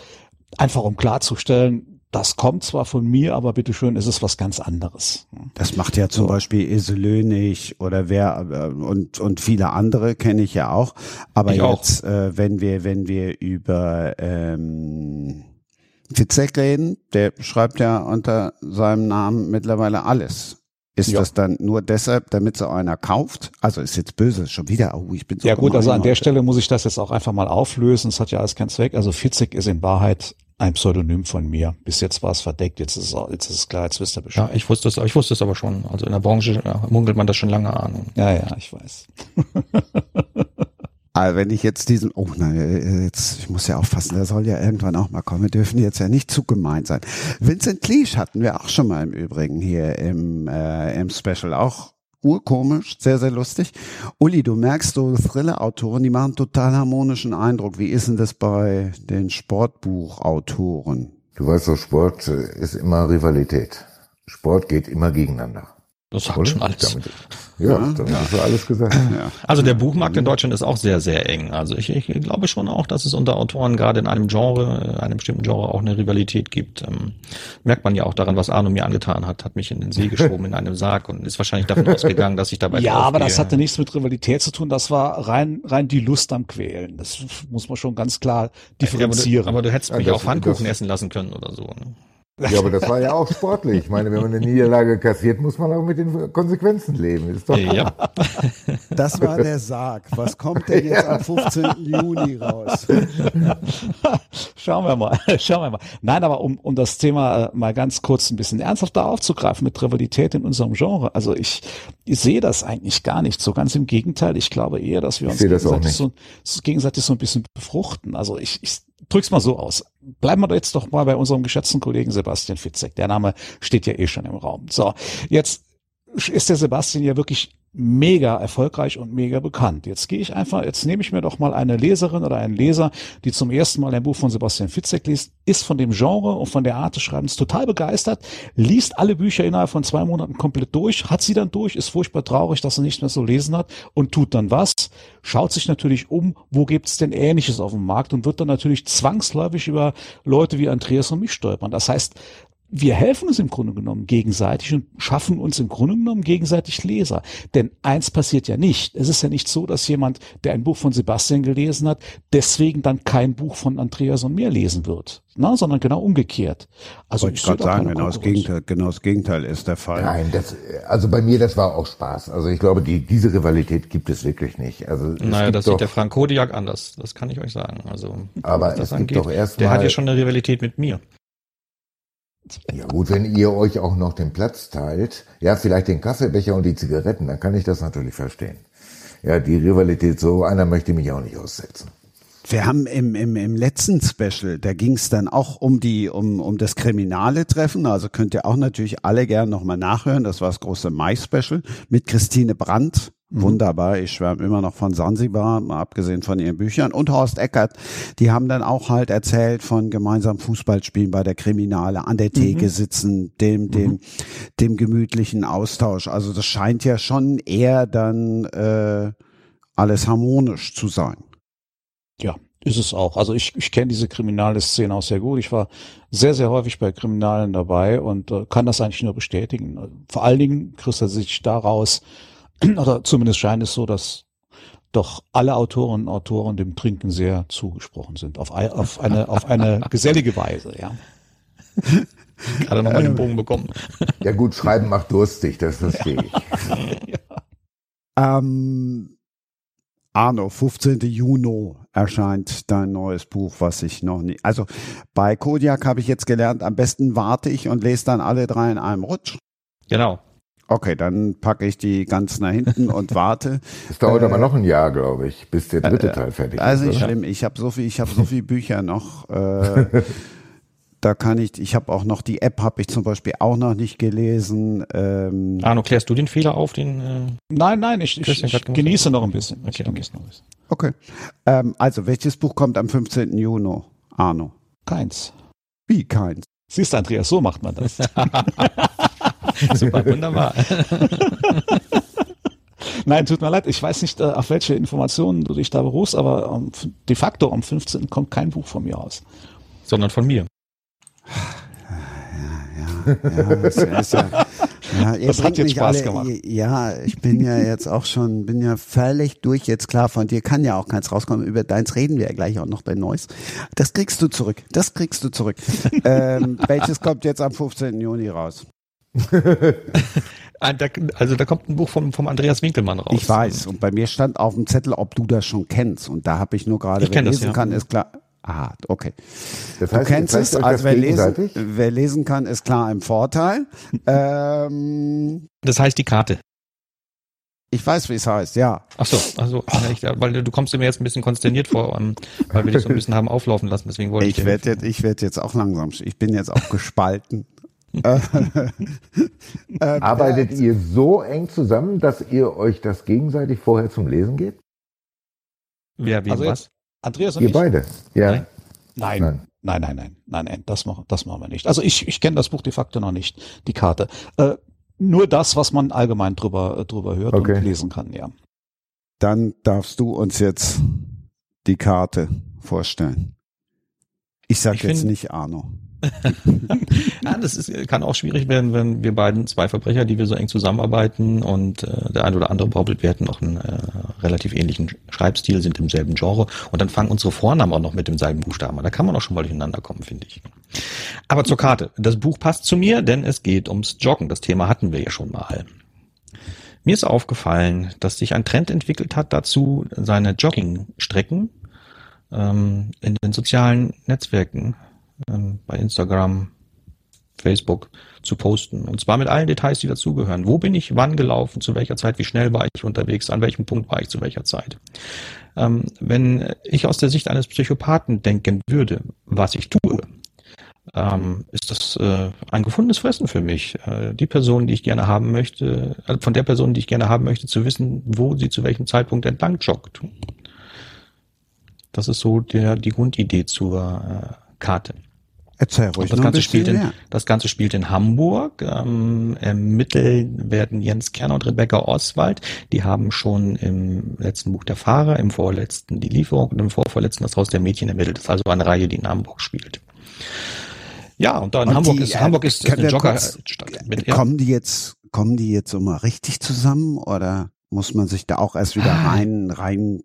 einfach um klarzustellen, das kommt zwar von mir, aber bitteschön, ist es was ganz anderes. Das macht ja zum So. Beispiel Iselönig oder wer äh, und und viele andere kenne ich ja auch. Aber Ich auch. jetzt, äh, wenn wir wenn wir über ähm, Fitzek reden, der schreibt ja unter seinem Namen mittlerweile alles. Ist Ja. das dann nur deshalb, damit so einer kauft? Also ist jetzt böse, schon wieder. Oh, ich bin so Ja gut, also an der heute. Stelle muss ich das jetzt auch einfach mal auflösen. Es hat ja alles keinen Zweck. Also Fitzek ist in Wahrheit ein Pseudonym von mir. Bis jetzt war es verdeckt, jetzt ist es, jetzt ist es klar, jetzt wisst ihr Bescheid. Ja, ich wusste es, ich wusste es aber schon. Also in der Branche ja, munkelt man das schon lange an. Ja, ja, ich weiß. [laughs] Also wenn ich jetzt diesen, oh nein, jetzt, ich muss ja aufpassen, der soll ja irgendwann auch mal kommen. Wir dürfen jetzt ja nicht zu gemein sein. Vincent Cleach hatten wir auch schon mal im Übrigen hier im, äh, im Special. Auch urkomisch, sehr, sehr lustig. Uli, du merkst so Thriller-Autoren, die machen total harmonischen Eindruck. Wie ist denn das bei den Sportbuchautoren? Du weißt doch, Sport ist immer Rivalität. Sport geht immer gegeneinander. Das sagt Oder? schon alles. Damit, ja, damit ist doch alles gesagt. Also der Buchmarkt in Deutschland ist auch sehr, sehr eng. Also ich, ich glaube schon auch, dass es unter Autoren gerade in einem Genre, äh, einem bestimmten Genre auch eine Rivalität gibt. Ähm, merkt man ja auch daran, was Arno mir angetan hat, hat mich in den See [laughs] geschoben in einem Sarg und ist wahrscheinlich davon ausgegangen, dass ich dabei Ja, aber das hatte nichts mit Rivalität zu tun. Das war rein, rein die Lust am Quälen. Das muss man schon ganz klar Ja, aber, du, differenzieren. aber du hättest Ja, mich das- auch Pfannkuchen das- essen lassen können oder so. Ne? Ja, aber das war ja auch sportlich. Ich meine, wenn man eine Niederlage kassiert, muss man auch mit den Konsequenzen leben. Ist doch Ja, Das war der Sarg. Was kommt denn jetzt am 15. Juni raus? Schauen wir mal, [laughs] schauen wir mal. Nein, aber um, um das Thema äh, mal ganz kurz ein bisschen ernsthafter aufzugreifen mit Rivalität in unserem Genre. Also ich, ich sehe das eigentlich gar nicht so. Ganz im Gegenteil. Ich glaube eher, dass wir uns gegenseitig so, so, gegenseitig so ein bisschen befruchten. Also ich, ich drück's mal so aus. Bleiben wir jetzt doch mal bei unserem geschätzten Kollegen Sebastian Fitzek. Der Name steht ja eh schon im Raum. So, jetzt ist der Sebastian ja wirklich mega erfolgreich und mega bekannt. Jetzt gehe ich einfach, jetzt nehme ich mir doch mal eine Leserin oder einen Leser, die zum ersten Mal ein Buch von Sebastian Fitzek liest, ist von dem Genre und von der Art des Schreibens total begeistert, liest alle Bücher innerhalb von zwei Monaten komplett durch, hat sie dann durch, ist furchtbar traurig, dass er nicht mehr so lesen hat und tut dann was, schaut sich natürlich um, wo gibt's denn Ähnliches auf dem Markt und wird dann natürlich zwangsläufig über Leute wie Andreas und mich stolpern. Das heißt, wir helfen uns im Grunde genommen gegenseitig und schaffen uns im Grunde genommen gegenseitig Leser. Denn eins passiert ja nicht. Es ist ja nicht so, dass jemand, der ein Buch von Sebastian gelesen hat, deswegen dann kein Buch von Andreas und mir lesen wird. Na, sondern genau umgekehrt. Also Wollte ich gerade sagen, genau das. Gegenteil, genau das Gegenteil ist der Fall. Nein, das, also bei mir, das war auch Spaß. Also ich glaube, die, diese Rivalität gibt es wirklich nicht. Also es naja, gibt das doch, sieht der Frank Kodiak anders. Das kann ich euch sagen. Also, Aber es gibt angeht, doch erst der hat ja schon eine Rivalität mit mir. Ja gut, wenn ihr euch auch noch den Platz teilt, ja, vielleicht den Kaffeebecher und die Zigaretten, dann kann ich das natürlich verstehen. Ja, die Rivalität so, einer möchte mich auch nicht aussetzen. Wir haben im, im, im letzten Special, da ging es dann auch um die, um, um das kriminale Treffen. Also könnt ihr auch natürlich alle gerne nochmal nachhören. Das war das große Mai-Special mit Christine Brandt. Mhm. Wunderbar. Ich schwärme immer noch von Sansibar, mal abgesehen von ihren Büchern. Und Horst Eckert. Die haben dann auch halt erzählt von gemeinsamen Fußballspielen bei der Kriminale, an der Theke mhm. sitzen, dem, dem, mhm. dem gemütlichen Austausch. Also das scheint ja schon eher dann äh, alles harmonisch zu sein. Ja, ist es auch. Also ich, ich kenne diese kriminale Szene auch sehr gut. Ich war sehr, sehr häufig bei Kriminalen dabei und äh, kann das eigentlich nur bestätigen. Vor allen Dingen kristallisiert sich daraus, [clears throat] oder zumindest scheint es so, dass doch alle Autorinnen und Autoren dem Trinken sehr zugesprochen sind. Auf, auf eine, [laughs] auf eine gesellige Weise, ja. [laughs] Gerade nochmal den Bogen bekommen. Ja gut, Schreiben macht durstig, das verstehe ich. [laughs] ja. Ähm, Arno, 15. Juni erscheint dein neues Buch, was ich noch nicht. Also bei Kodiak habe ich jetzt gelernt, am besten warte ich und lese dann alle drei in einem Rutsch. Genau. Okay, dann packe ich die ganz nach hinten und [laughs] warte. Es dauert äh, aber noch ein Jahr, glaube ich, bis der dritte äh, Teil fertig also ist. Also schlimm, ich habe so viel, ich habe so viele Bücher noch. Äh, da kann ich, ich habe auch noch die App, habe ich zum Beispiel auch noch nicht gelesen. Ähm, Arno, klärst du den Fehler auf, den? Äh, nein, nein, ich, ich, ich genieße noch ein bisschen. Okay, okay. Noch ein bisschen. okay. Ähm, also, welches Buch kommt am 15. Juni, Arno? Keins. Wie keins? Siehst du, Andreas, so macht man das. [laughs] [laughs] Super, wunderbar. [laughs] Nein, tut mir leid, ich weiß nicht, äh, auf welche Informationen du dich da berufst, aber de facto am 15. kommt kein Buch von mir aus. Sondern von mir. Ja, ja, ja, das ist ja, ja das hat jetzt Spaß alle, gemacht. Ja, ich bin ja jetzt auch schon, bin ja völlig durch jetzt klar. Von dir kann ja auch keins rauskommen. Über deins reden wir ja gleich auch noch bei Neues. Das kriegst du zurück. Das kriegst du zurück. [laughs] ähm, welches kommt jetzt am 15. Juni raus? [laughs] Also da kommt ein Buch vom, vom Andreas Winkelmann raus. Ich weiß. Und bei mir stand auf dem Zettel, ob du das schon kennst. Und da habe ich nur gerade, wer lesen das, ja. kann, ist klar. Ah, okay. Das heißt, du kennst es, also wer lesen, wer lesen kann, ist klar im Vorteil. [laughs] ähm, das heißt die Karte. Ich weiß, wie es heißt, ja. Ach so, also, weil du kommst mir jetzt ein bisschen konsterniert vor, um, weil wir dich so ein bisschen haben auflaufen lassen. Deswegen wollte ich. Ich werde jetzt, ich werde jetzt auch langsam. Ich bin jetzt auch gespalten. [laughs] Arbeitet ihr so eng zusammen, dass ihr euch das gegenseitig vorher zum Lesen gebt? Wer, wie also was? Andreas und Ihr ich? beide, ja. Nein. Nein. Nein. Nein, nein, nein, nein, nein, das machen, das machen wir nicht. Also ich, ich kenne das Buch de facto noch nicht, die Karte. Äh, nur das, was man allgemein drüber, äh, drüber hört okay. und lesen kann, ja. Dann darfst du uns jetzt die Karte vorstellen. Ich sag ich jetzt nicht Arno. [laughs] ja, das ist, kann auch schwierig werden, wenn wir beiden zwei Verbrecher, die wir so eng zusammenarbeiten und äh, der ein oder andere behauptet, wir hätten auch einen äh, relativ ähnlichen Schreibstil, sind im selben Genre und dann fangen unsere Vornamen auch noch mit demselben Buchstaben an. Da kann man auch schon mal durcheinander kommen, finde ich. Aber zur Karte. Das Buch passt zu mir, denn es geht ums Joggen. Das Thema hatten wir ja schon mal. Mir ist aufgefallen, dass sich ein Trend entwickelt hat dazu, seine Joggingstrecken ähm, in den sozialen Netzwerken ähm, bei Instagram, Facebook zu posten. Und zwar mit allen Details, die dazugehören. Wo bin ich wann gelaufen, zu welcher Zeit, wie schnell war ich unterwegs, an welchem Punkt war ich zu welcher Zeit. Ähm, wenn ich aus der Sicht eines Psychopathen denken würde, was ich tue, ähm, ist das äh, ein gefundenes Fressen für mich. Äh, die Person, die ich gerne haben möchte, äh, von der Person, die ich gerne haben möchte, zu wissen, wo sie zu welchem Zeitpunkt entlang joggt. Das ist so der, die Grundidee zur äh, Karte. Erzähl ruhig das Ganze spielt in, Das Ganze spielt in Hamburg. Ähm, ermitteln werden Jens Kerner und Rebecca Oswald. Die haben schon im letzten Buch der Fahrer, im vorletzten die Lieferung und im vorvorletzten das Haus der Mädchen ermittelt. Das ist also eine Reihe, die in Hamburg spielt. Ja, und da in und Hamburg die, ist, Hamburg ist, ist eine Joggerstadt. Kommen die jetzt, kommen die jetzt mal richtig zusammen oder muss man sich da auch erst wieder ah. rein, rein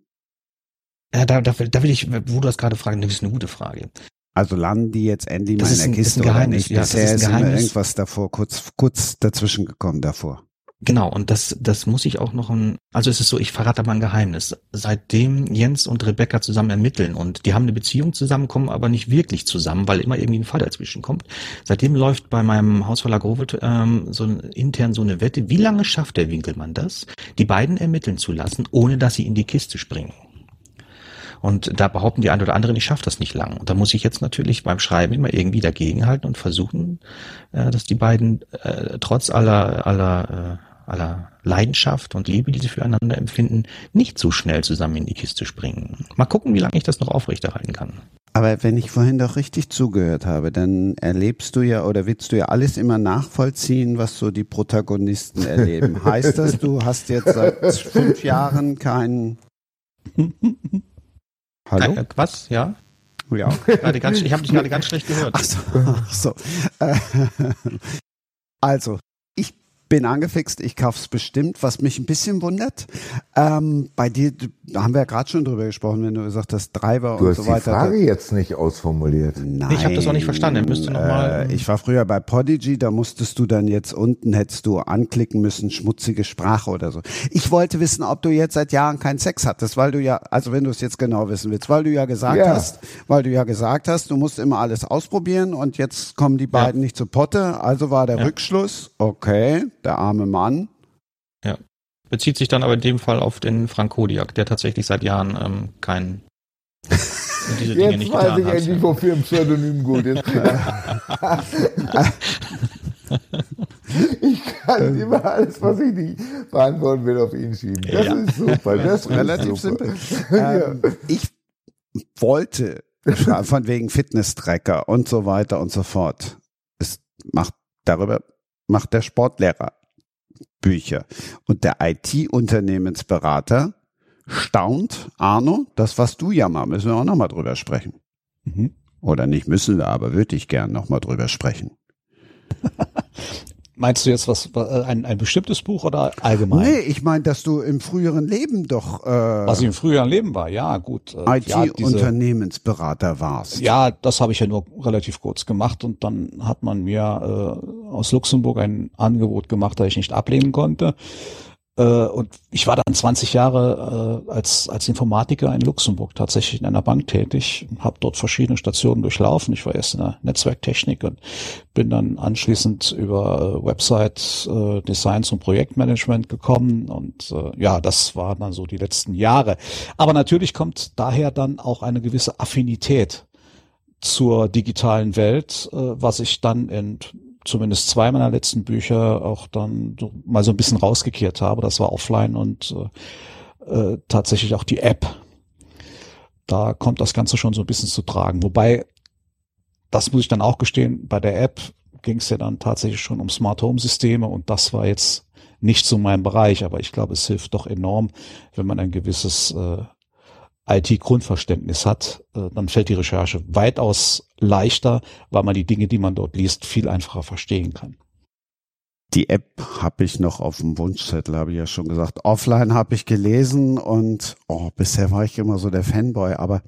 ja, da, da, da will ich, wo du das gerade fragst, das ist eine gute Frage. Also landen die jetzt endlich das mal in der Kiste ein oder nicht? Ja, Bisher ist, ist immer irgendwas davor, kurz, kurz dazwischen gekommen davor. Genau, und das, das muss ich auch noch ein, also es ist so, ich verrate mal ein Geheimnis. Seitdem Jens und Rebecca zusammen ermitteln und die haben eine Beziehung zusammen, kommen aber nicht wirklich zusammen, weil immer irgendwie ein Fall dazwischen kommt. Seitdem läuft bei meinem Hausverlag Rowold ähm, so intern so eine Wette, wie lange schafft der Winkelmann das, die beiden ermitteln zu lassen, ohne dass sie in die Kiste springen? Und da behaupten die einen oder anderen, ich schaffe das nicht lang. Und da muss ich jetzt natürlich beim Schreiben immer irgendwie dagegenhalten und versuchen, äh, dass die beiden äh, trotz aller, aller, äh, aller Leidenschaft und Liebe, die sie füreinander empfinden, nicht so schnell zusammen in die Kiste springen. Mal gucken, wie lange ich das noch aufrechterhalten kann. Aber wenn ich vorhin doch richtig zugehört habe, dann erlebst du ja oder willst du ja alles immer nachvollziehen, was so die Protagonisten erleben. [laughs] heißt das, du hast jetzt seit fünf Jahren keinen. Hallo? Äh, was? Ja? Ja. Ganz, ich habe dich gerade ganz schlecht gehört. Ach so. Ach so. Äh, [laughs] also, bin angefixt, ich kauf's bestimmt. Was mich ein bisschen wundert, ähm, bei dir, da haben wir ja gerade schon drüber gesprochen, wenn du gesagt hast, Treiber du und so weiter. Du hast die Frage jetzt nicht ausformuliert. Nein. Ich habe das auch nicht verstanden. Müsste noch mal äh, ich war früher bei Podigy, da musstest du dann jetzt unten, hättest du anklicken müssen, schmutzige Sprache oder so. Ich wollte wissen, ob du jetzt seit Jahren keinen Sex hattest, weil du ja, also wenn du es jetzt genau wissen willst, weil du ja gesagt ja. hast, weil du ja gesagt hast, du musst immer alles ausprobieren und jetzt kommen die beiden ja. nicht zu Potte, also war der ja. Rückschluss, okay, der arme Mann. Ja. Bezieht sich dann aber in dem Fall auf den Frank Kodiak, der tatsächlich seit Jahren ähm, kein [laughs] diese Dinge Jetzt nicht weiß getan ich hat. endlich, wofür ein Pseudonym gut ist. [laughs] ich kann immer alles, was ich nicht beantworten will, auf ihn schieben. Das ja. ist super. Das ist relativ super. simpel. Ähm, ich wollte von wegen Fitness-Tracker und so weiter und so fort. Es macht darüber macht der Sportlehrer Bücher. Und der IT-Unternehmensberater staunt, Arno, das was du ja mal, müssen wir auch nochmal drüber sprechen. Mhm. Oder nicht müssen wir, aber würde ich gern nochmal drüber sprechen. [laughs] Meinst du jetzt was, äh, ein, ein bestimmtes Buch oder allgemein? Nee, ich meine, dass du im früheren Leben doch. Äh, was ich im früheren Leben war, ja, gut. Äh, IT-Unternehmensberater ja, warst. Ja, das habe ich ja nur relativ kurz gemacht und dann hat man mir äh, aus Luxemburg ein Angebot gemacht, das ich nicht ablehnen konnte. Äh, und ich war dann 20 Jahre äh, als, als Informatiker in Luxemburg tatsächlich in einer Bank tätig, habe dort verschiedene Stationen durchlaufen. Ich war erst in der Netzwerktechnik und bin dann anschließend über äh, Website Designs und Projektmanagement gekommen. Und ja, das waren dann so die letzten Jahre. Aber natürlich kommt daher dann auch eine gewisse Affinität zur digitalen Welt, was ich dann in zumindest zwei meiner letzten Bücher auch dann mal so ein bisschen rausgekehrt habe. Das war offline und äh, äh, tatsächlich auch die App. Da kommt das Ganze schon so ein bisschen zu tragen. Wobei, das muss ich dann auch gestehen, bei der App ging es ja dann tatsächlich schon um Smart Home Systeme und das war jetzt nicht so mein Bereich, aber ich glaube, es hilft doch enorm, wenn man ein gewisses äh, IT-Grundverständnis hat, äh, dann fällt die Recherche weitaus leichter, weil man die Dinge, die man dort liest, viel einfacher verstehen kann. Die App habe ich noch auf dem Wunschzettel, habe ich ja schon gesagt. Offline habe ich gelesen und oh, bisher war ich immer so der Fanboy, aber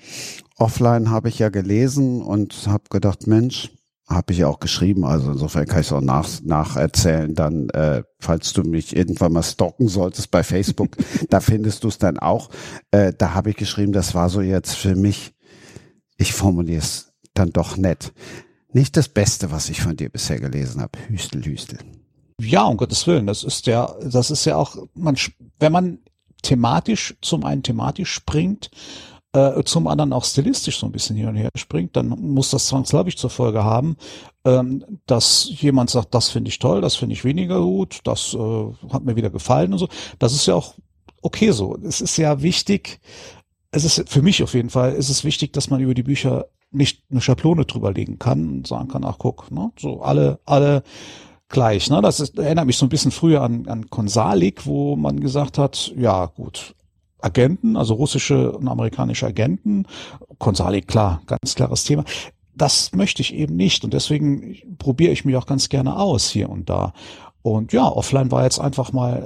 offline habe ich ja gelesen und habe gedacht, Mensch, habe ich auch geschrieben, also insofern kann ich es auch nach, nacherzählen. Dann, äh, falls du mich irgendwann mal stalken solltest bei Facebook, [laughs] da findest du es dann auch. Äh, da habe ich geschrieben, das war so jetzt für mich, ich formuliere es dann doch nett. Nicht das Beste, was ich von dir bisher gelesen habe. Hüstel, Hüstel. Ja, um Gottes Willen. Das ist ja, das ist ja auch, man, wenn man thematisch, zum einen thematisch springt, äh, zum anderen auch stilistisch so ein bisschen hin und her springt, dann muss das zwangsläufig zur Folge haben, ähm, dass jemand sagt, das finde ich toll, das finde ich weniger gut, das äh, hat mir wieder gefallen und so. Das ist ja auch okay so. Es ist ja wichtig, es ist für mich auf jeden Fall, ist es wichtig, dass man über die Bücher nicht eine Schablone drüber legen kann und sagen kann, ach guck, ne, so alle, alle gleich. Ne? Das ist, erinnert mich so ein bisschen früher an, an Konsalik, wo man gesagt hat, ja gut, Agenten, also russische und amerikanische Agenten. Konsali, klar, ganz klares Thema. Das möchte ich eben nicht und deswegen probiere ich mich auch ganz gerne aus hier und da. Und ja, offline war jetzt einfach mal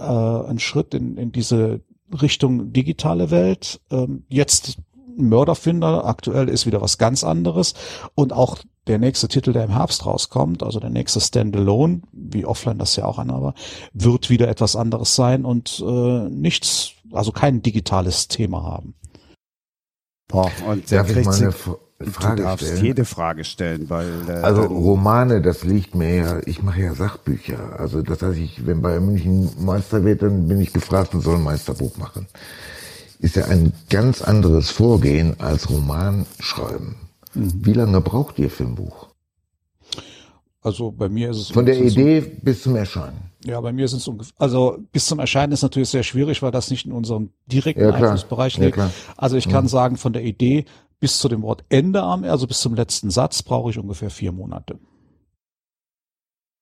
äh, ein Schritt in, in diese Richtung digitale Welt. Ähm, jetzt Mörderfinder, aktuell ist wieder was ganz anderes und auch der nächste Titel, der im Herbst rauskommt, also der nächste Standalone, wie offline das ja auch einer war, wird wieder etwas anderes sein und äh, nichts also kein digitales Thema haben. Boah, und Darf ich mal eine Frage du darfst stellen? jede Frage stellen, weil äh, also Romane, das liegt mir ja. Ich mache ja Sachbücher. Also das heißt, ich, wenn bei München Meister wird, dann bin ich gefragt und soll ein Meisterbuch machen. ist ja ein ganz anderes Vorgehen als Romanschreiben. Mhm. Wie lange braucht ihr für ein Buch? Also bei mir ist es von der Idee bis zum Erscheinen. Ja, bei mir ist es ungefähr, also bis zum Erscheinen ist natürlich sehr schwierig, weil das nicht in unserem direkten ja, Einflussbereich liegt. Ja, also ich kann mhm. sagen, von der Idee bis zu dem Wort Ende, also bis zum letzten Satz, brauche ich ungefähr vier Monate.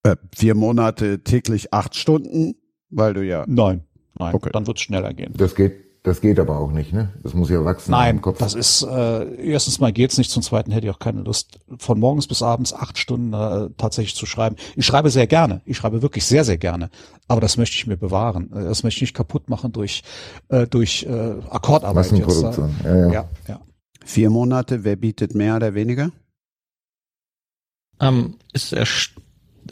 Äh, vier Monate täglich acht Stunden, weil du ja. Nein, nein, okay. dann wird es schneller gehen. Das geht das geht aber auch nicht, ne? Das muss ja wachsen. Nein, im Kopf. das ist äh, erstens mal geht's nicht, zum zweiten hätte ich auch keine Lust, von morgens bis abends acht Stunden äh, tatsächlich zu schreiben. Ich schreibe sehr gerne, ich schreibe wirklich sehr, sehr gerne, aber das möchte ich mir bewahren. Äh, das möchte ich nicht kaputt machen durch äh, durch äh, Akkordarbeit. Massenproduktion. Jetzt, äh, ja, ja. ja, ja. Vier Monate, wer bietet mehr oder weniger? Ähm, ist erst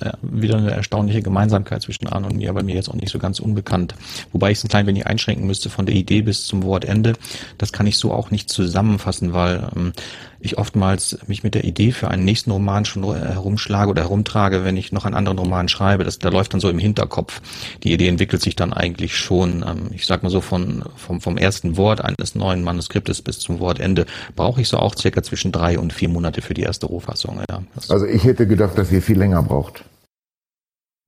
äh, wieder eine erstaunliche Gemeinsamkeit zwischen Arne und mir, aber mir jetzt auch nicht so ganz unbekannt. Wobei ich es ein klein wenig einschränken müsste von der Idee bis zum Wortende. Das kann ich so auch nicht zusammenfassen, weil ähm, ich oftmals mich mit der Idee für einen nächsten Roman schon herumschlage oder herumtrage, wenn ich noch einen anderen Roman schreibe. Das, da läuft dann so im Hinterkopf. Die Idee entwickelt sich dann eigentlich schon, ähm, ich sag mal so von, vom, vom ersten Wort eines neuen Manuskriptes bis zum Wortende brauche ich so auch circa zwischen drei und vier Monate für die erste Rohfassung. Ja. Also ich hätte gedacht, dass ihr viel länger braucht.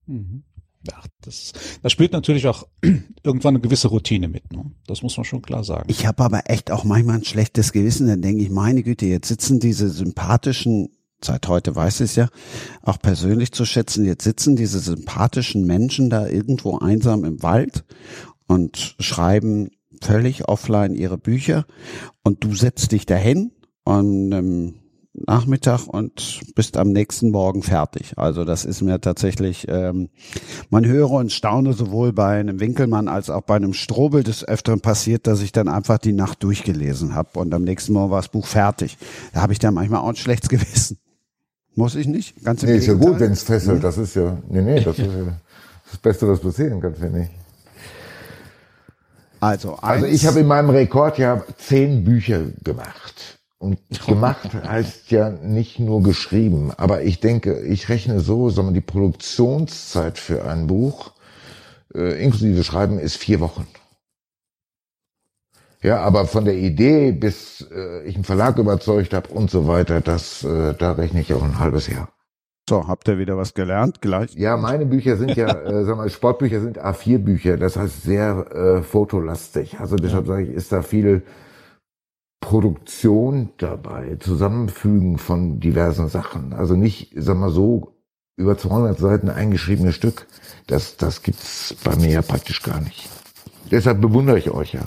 Mhm. Ja, das, das spielt natürlich auch [clears throat] irgendwann eine gewisse Routine mit. Ne? Das muss man schon klar sagen. Ich habe aber echt auch manchmal ein schlechtes Gewissen. Dann denke ich, meine Güte, jetzt sitzen diese sympathischen, seit heute weiß ich es ja, auch persönlich zu schätzen, jetzt sitzen diese sympathischen Menschen da irgendwo einsam im Wald und schreiben völlig offline ihre Bücher und du setzt dich dahin und ähm, Nachmittag und bist am nächsten Morgen fertig. Also das ist mir tatsächlich, ähm, man höre und staune sowohl bei einem Winkelmann als auch bei einem Strobel des Öfteren passiert, dass ich dann einfach die Nacht durchgelesen habe und am nächsten Morgen war das Buch fertig. Da habe ich dann manchmal auch ein schlechtes Gewissen. Muss ich nicht? Ganz im nee, ist ja gut, wenn es fesselt. Hm? Das ist ja, nee, nee, das [laughs] ist ja das Beste, was passieren kann, finde ich. Also, also ich habe in meinem Rekordjahr zehn Bücher gemacht. Und gemacht [laughs] heißt ja nicht nur geschrieben, aber ich denke, ich rechne so, sondern die Produktionszeit für ein Buch, äh, inklusive Schreiben, ist vier Wochen. Ja, aber von der Idee, bis äh, ich einen Verlag überzeugt habe und so weiter, das, äh, da rechne ich auch ein halbes Jahr. So, habt ihr wieder was gelernt gleich? Ja, meine Bücher sind ja, [laughs] äh, sagen wir, Sportbücher sind A4-Bücher, das heißt sehr äh, fotolastig. Also deshalb sage ich, ist da viel Produktion dabei, Zusammenfügen von diversen Sachen. Also nicht, sag mal so, über 200 Seiten eingeschriebene Stück. Das, das gibt's bei mir ja praktisch gar nicht. Deshalb bewundere ich euch ja.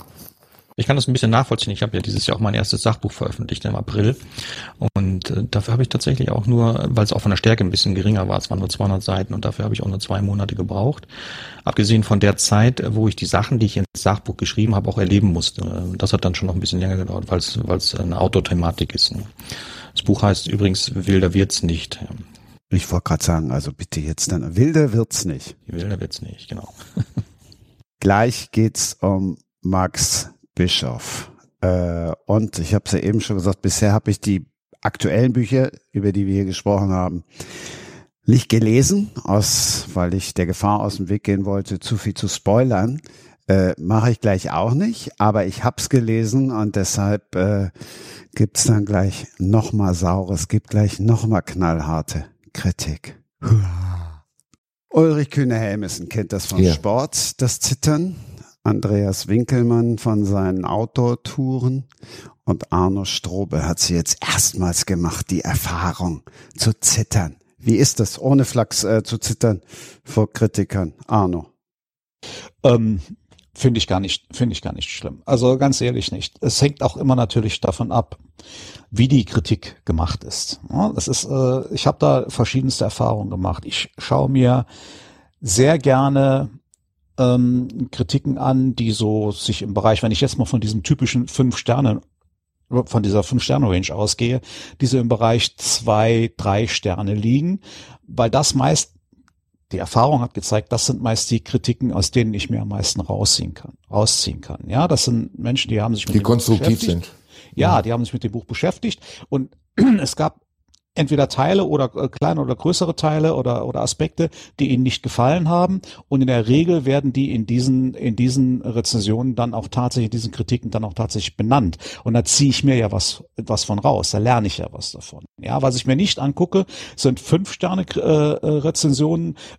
Ich kann das ein bisschen nachvollziehen. Ich habe ja dieses Jahr auch mein erstes Sachbuch veröffentlicht im April. Und äh, dafür habe ich tatsächlich auch nur, weil es auch von der Stärke ein bisschen geringer war, es waren nur 200 Seiten und dafür habe ich auch nur zwei Monate gebraucht. Abgesehen von der Zeit, wo ich die Sachen, die ich ins Sachbuch geschrieben habe, auch erleben musste. Das hat dann schon noch ein bisschen länger gedauert, weil es eine Autothematik ist. Das Buch heißt übrigens Wilder wird's nicht. Ich wollte gerade sagen, also bitte jetzt dann, wilder wird's nicht. Wilder wird's nicht, genau. [laughs] Gleich geht's um Max Bischof. Äh, und ich habe es ja eben schon gesagt, bisher habe ich die aktuellen Bücher, über die wir hier gesprochen haben, nicht gelesen, aus, weil ich der Gefahr aus dem Weg gehen wollte, zu viel zu spoilern. Äh, Mache ich gleich auch nicht, aber ich hab's gelesen und deshalb äh, gibt's dann gleich nochmal saures, gibt gleich nochmal knallharte Kritik. Ulrich Kühne-Helmesen kennt das vom ja. Sport, das Zittern. Andreas Winkelmann von seinen Outdoor-Touren und Arno Strobe hat sie jetzt erstmals gemacht, die Erfahrung zu zittern. Wie ist das, ohne Flachs äh, zu zittern vor Kritikern? Arno. Ähm, finde ich gar nicht, finde ich gar nicht schlimm. Also ganz ehrlich nicht. Es hängt auch immer natürlich davon ab, wie die Kritik gemacht ist. Ja, das ist, äh, ich habe da verschiedenste Erfahrungen gemacht. Ich schaue mir sehr gerne ähm, Kritiken an, die so sich im Bereich, wenn ich jetzt mal von diesem typischen fünf Sterne von dieser Fünf-Sterne-Range ausgehe, diese im Bereich zwei, drei Sterne liegen, weil das meist, die Erfahrung hat gezeigt, das sind meist die Kritiken, aus denen ich mir am meisten rausziehen kann, rausziehen kann. Ja, das sind Menschen, die haben sich mit die dem konstruktiv Buch beschäftigt. sind. Ja, ja, die haben sich mit dem Buch beschäftigt und [clears throat] es gab entweder Teile oder äh, kleine oder größere Teile oder, oder Aspekte, die ihnen nicht gefallen haben. Und in der Regel werden die in diesen, in diesen Rezensionen dann auch tatsächlich, in diesen Kritiken dann auch tatsächlich benannt. Und da ziehe ich mir ja was, was von raus. Da lerne ich ja was davon. Ja, was ich mir nicht angucke, sind fünf Sterne äh, äh,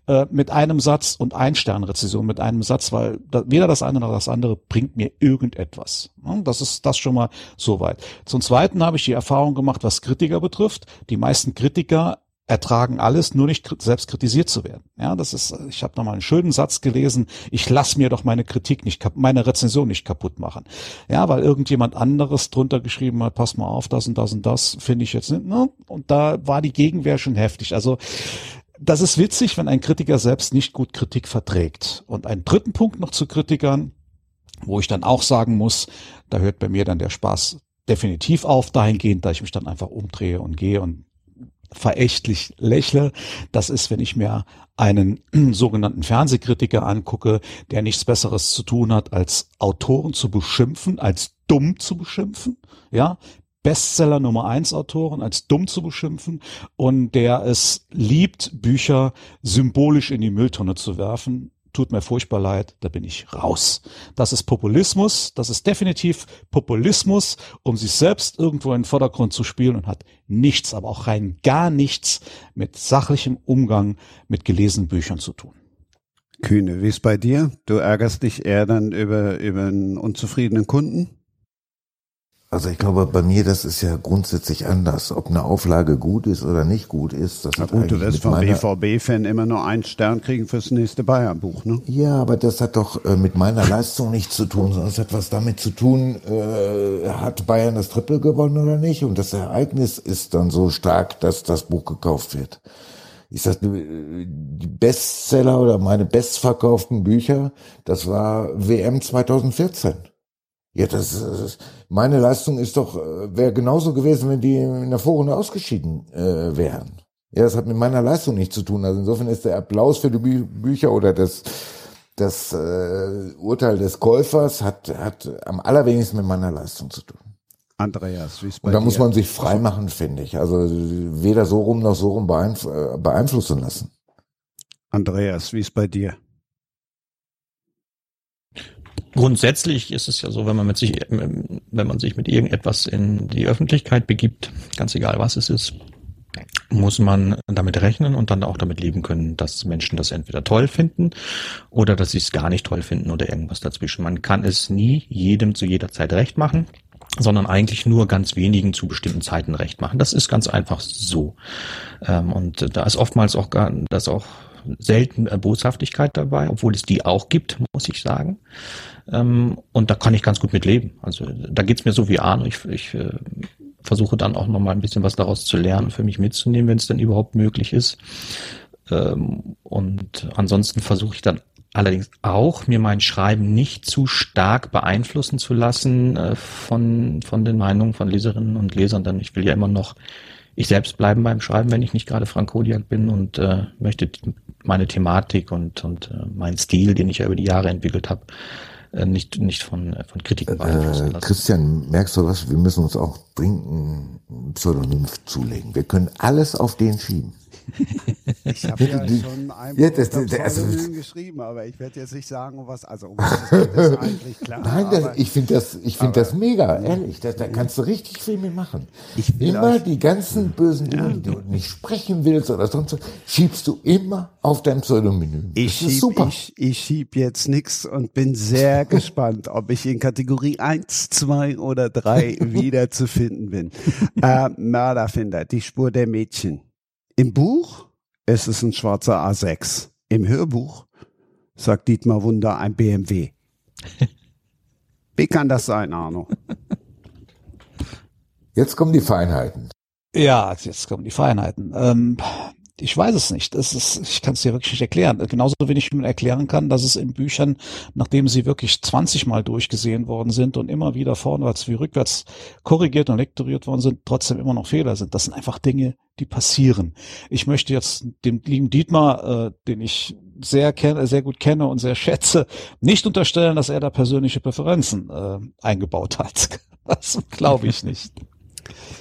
äh, mit einem Satz und ein Stern Rezension mit einem Satz, weil da, weder das eine noch das andere bringt mir irgendetwas. Ja, das ist das schon mal soweit. Zum Zweiten habe ich die Erfahrung gemacht, was Kritiker betrifft. Die meisten Kritiker ertragen alles, nur nicht selbst kritisiert zu werden. Ja, das ist, ich habe noch mal einen schönen Satz gelesen, ich lass mir doch meine Kritik nicht, meine Rezension nicht kaputt machen. Ja, weil irgendjemand anderes drunter geschrieben hat, pass mal auf, das und das und das finde ich jetzt nicht, ne? Und da war die Gegenwehr schon heftig. Also, das ist witzig, wenn ein Kritiker selbst nicht gut Kritik verträgt. Und einen dritten Punkt noch zu Kritikern, wo ich dann auch sagen muss, da hört bei mir dann der Spaß definitiv auf, dahingehend, da ich mich dann einfach umdrehe und gehe und verächtlich lächle. Das ist, wenn ich mir einen [clears throat] sogenannten Fernsehkritiker angucke, der nichts Besseres zu tun hat, als Autoren zu beschimpfen, als dumm zu beschimpfen, ja, Bestseller Nummer eins Autoren als dumm zu beschimpfen und der es liebt, Bücher symbolisch in die Mülltonne zu werfen, tut mir furchtbar leid, da bin ich raus. Das ist Populismus, das ist definitiv Populismus, um sich selbst irgendwo in den Vordergrund zu spielen und hat nichts, aber auch rein gar nichts mit sachlichem Umgang mit gelesenen Büchern zu tun. Kühne, wie ist bei dir? Du ärgerst dich eher dann über, über einen unzufriedenen Kunden? Also ich glaube, bei mir, das ist ja grundsätzlich anders. Ob eine Auflage gut ist oder nicht gut ist, das Na hat gut, du wirst mit vom BVB-Fan immer nur einen Stern kriegen fürs nächste Bayern-Buch, ne? Ja, aber das hat doch äh, mit meiner Leistung nichts zu tun, sondern es hat was damit zu tun, äh, hat Bayern das Triple gewonnen oder nicht? Und das Ereignis ist dann so stark, dass das Buch gekauft wird. Ich sag, äh, die Bestseller oder meine bestverkauften Bücher, das war WM 2014. Ja, das, ist, meine Leistung ist doch, äh, wäre genauso gewesen, wenn die in der Vorrunde ausgeschieden äh, wären. Ja, das hat mit meiner Leistung nichts zu tun. Also insofern ist der Applaus für die Bü Bücher oder das, das äh, Urteil des Käufers hat, hat am allerwenigsten mit meiner Leistung zu tun. Andreas, wie ist bei Und da dir? muss man sich frei machen, finde ich. Also weder so rum noch so rum beeinf äh, beeinflussen lassen. Andreas, wie ist bei dir? Grundsätzlich ist es ja so, wenn man mit sich, wenn man sich mit irgendetwas in die Öffentlichkeit begibt, ganz egal was es ist, muss man damit rechnen und dann auch damit leben können, dass Menschen das entweder toll finden oder dass sie es gar nicht toll finden oder irgendwas dazwischen. Man kann es nie jedem zu jeder Zeit recht machen, sondern eigentlich nur ganz wenigen zu bestimmten Zeiten recht machen. Das ist ganz einfach so. Ähm, und da ist oftmals auch gar, das auch selten äh, Boshaftigkeit dabei, obwohl es die auch gibt, muss ich sagen. Ähm, und da kann ich ganz gut mit leben. Also da geht's mir so wie Arno. Ich, ich äh, versuche dann auch nochmal ein bisschen was daraus zu lernen, für mich mitzunehmen, wenn es denn überhaupt möglich ist. Ähm, und ansonsten versuche ich dann allerdings auch, mir mein Schreiben nicht zu stark beeinflussen zu lassen äh, von, von den Meinungen von Leserinnen und Lesern, denn ich will ja immer noch ich selbst bleiben beim Schreiben, wenn ich nicht gerade Frank Kodiak bin und äh, möchte meine Thematik und, und äh, meinen Stil, den ich ja über die Jahre entwickelt habe, äh, nicht, nicht von, äh, von Kritiken beeinflussen Äh, lassen. Christian, merkst du was? Wir müssen uns auch dringend ein Pseudonym zulegen. Wir können alles auf den schieben. Ich habe ja schon ein Ja, das- das- Pseudonym geschrieben, aber ich werde jetzt nicht sagen, um was, also um was [laughs] ist eigentlich klar. Nein, aber das, ich finde das, ich finde das mega, ehrlich. Da, da kannst du richtig viel mit machen. Ich immer die ganzen bösen Dinge, die du nicht sprechen willst oder sonst was, schiebst du immer auf dein Pseudonym. Ich das schieb, super. ich, ich schieb jetzt nix und bin sehr [laughs] gespannt, ob ich in Kategorie 1, 2 oder 3 [laughs] wieder zu finden bin. Äh, Mörderfinder, die Spur der Mädchen. Im Buch ist es ein schwarzer A6. Im Hörbuch sagt Dietmar Wunder ein BMW. Wie kann das sein, Arno? Jetzt kommen die Feinheiten. Ja, jetzt kommen die Feinheiten. Ähm, ich weiß es nicht. Das ist, ich kann es dir wirklich nicht erklären. Genauso wenig wie man erklären kann, dass es in Büchern, nachdem sie wirklich 20 Mal durchgesehen worden sind und immer wieder vorwärts wie rückwärts korrigiert und lektoriert worden sind, trotzdem immer noch Fehler sind. Das sind einfach Dinge, die passieren. Ich möchte jetzt dem lieben Dietmar, äh, den ich sehr kenne, sehr gut kenne und sehr schätze, nicht unterstellen, dass er da persönliche Präferenzen äh, eingebaut hat. [laughs] Das glaube ich nicht. [laughs]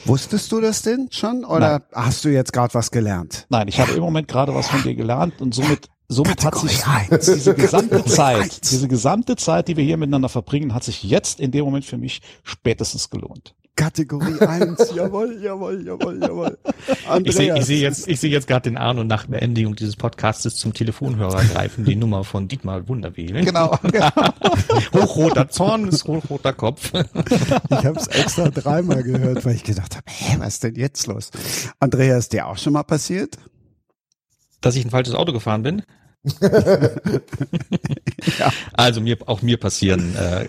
Wusstest du das denn schon oder Nein. hast du jetzt gerade was gelernt? Nein, ich habe im Moment gerade was von dir gelernt und somit, somit hat sich eins. diese [laughs] gesamte Kategorie Zeit, eins. diese gesamte Zeit, die wir hier miteinander verbringen, hat sich jetzt in dem Moment für mich spätestens gelohnt. Kategorie 1, [laughs] jawohl, jawohl, jawohl, jawohl. Ich sehe Andreas, ich sehe jetzt, ich sehe jetzt gerade den Arno nach Beendigung dieses Podcastes zum Telefonhörer greifen, die Nummer von Dietmar Wunder wählen. Genau. [laughs] genau. Hochroter Zorn ist hochroter Kopf. ich habe es extra dreimal gehört, weil ich gedacht habe, hä, was ist denn jetzt los? Andreas, dir auch schon mal passiert? Dass ich ein falsches Auto gefahren bin? [laughs] Also mir, auch mir passieren äh,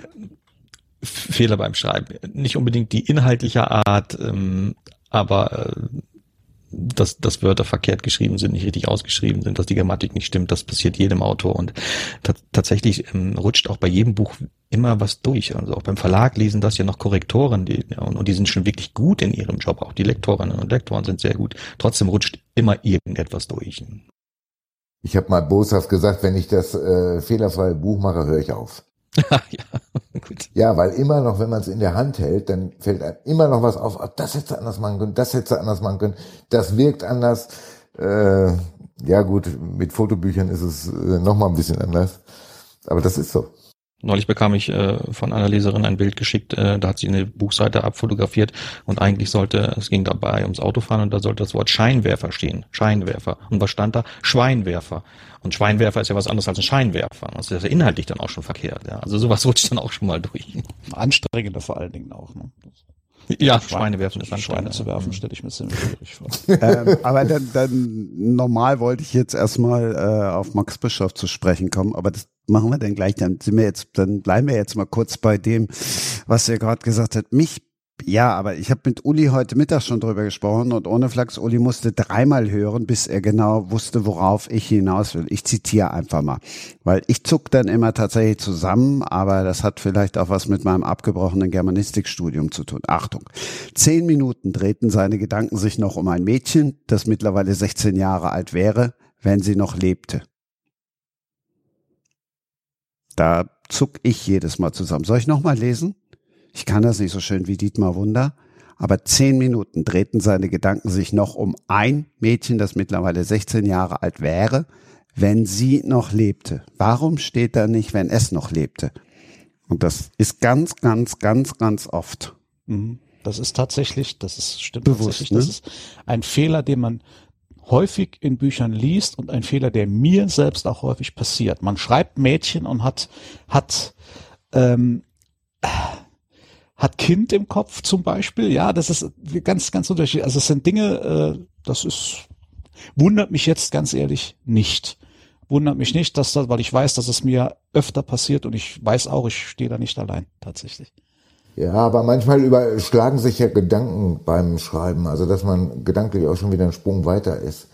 Fehler beim Schreiben. Nicht unbedingt die inhaltliche Art, ähm, aber äh, dass, dass Wörter verkehrt geschrieben sind, nicht richtig ausgeschrieben sind, dass die Grammatik nicht stimmt, das passiert jedem Autor und ta tatsächlich ähm, rutscht auch bei jedem Buch immer was durch. Also auch beim Verlag lesen das ja noch Korrektoren, die, und, und die sind schon wirklich gut in ihrem Job. Auch die Lektorinnen und Lektoren sind sehr gut. Trotzdem rutscht immer irgendetwas durch. Ich habe mal boshaft gesagt, wenn ich das äh, fehlerfreie Buch mache, höre ich auf. [laughs] ja, gut. Ja, weil immer noch, wenn man es in der Hand hält, dann fällt einem immer noch was auf. Ah, das hätte anders machen können, das hätte anders machen können, das wirkt anders. Äh, ja gut, mit Fotobüchern ist es äh, noch ein bisschen anders. Aber das ist so. Neulich bekam ich äh, von einer Leserin ein Bild geschickt, äh, da hat sie eine Buchseite abfotografiert und eigentlich sollte, es ging dabei ums Autofahren und da sollte das Wort Scheinwerfer stehen. Scheinwerfer. Und was stand da? Schweinwerfer. Und Schweinwerfer ist ja was anderes als ein Scheinwerfer. Das ist ja inhaltlich dann auch schon verkehrt. Ja. Also sowas [laughs] rutscht dann auch schon mal durch. Anstrengender vor allen Dingen auch. Ne? Ja, Schweine- Schweine werfen ist Schweine anstrengend. zu werfen, stelle ich mir ziemlich [laughs] schwierig vor. ähm, aber dann, dann normal wollte ich jetzt erstmal äh, auf Max Bischof zu sprechen kommen, aber das machen wir dann gleich. Dann sind wir jetzt, dann bleiben wir jetzt mal kurz bei dem, was er gerade gesagt hat. Mich ja, aber ich habe mit Uli heute Mittag schon drüber gesprochen und ohne Flachs, Uli musste dreimal hören, bis er genau wusste, worauf ich hinaus will. Ich zitiere einfach mal, weil ich zuck dann immer tatsächlich zusammen, aber das hat vielleicht auch was mit meinem abgebrochenen Germanistikstudium zu tun. Achtung, zehn Minuten drehten seine Gedanken sich noch um ein Mädchen, das mittlerweile 16 Jahre alt wäre, wenn sie noch lebte. Da zuck ich jedes Mal zusammen. Soll ich noch mal lesen? Ich kann das nicht so schön wie Dietmar Wunder, aber zehn Minuten drehten seine Gedanken sich noch um ein Mädchen, das mittlerweile 16 Jahre alt wäre, wenn sie noch lebte. Warum steht da nicht, wenn es noch lebte? Und das ist ganz, ganz, ganz, ganz oft. Mhm. Das ist tatsächlich, das ist stimmt Bewusst, tatsächlich, ne? das ist ein Fehler, den man häufig in Büchern liest und ein Fehler, der mir selbst auch häufig passiert. Man schreibt Mädchen und hat hat ähm, hat Kind im Kopf zum Beispiel. Ja, das ist ganz ganz unterschiedlich. Also es sind Dinge, äh, das ist wundert mich jetzt ganz ehrlich nicht. Wundert mich nicht, dass das, weil ich weiß, dass es mir öfter passiert und ich weiß auch, ich stehe da nicht allein tatsächlich. Ja, aber manchmal überschlagen sich ja Gedanken beim Schreiben, also dass man gedanklich auch schon wieder einen Sprung weiter ist.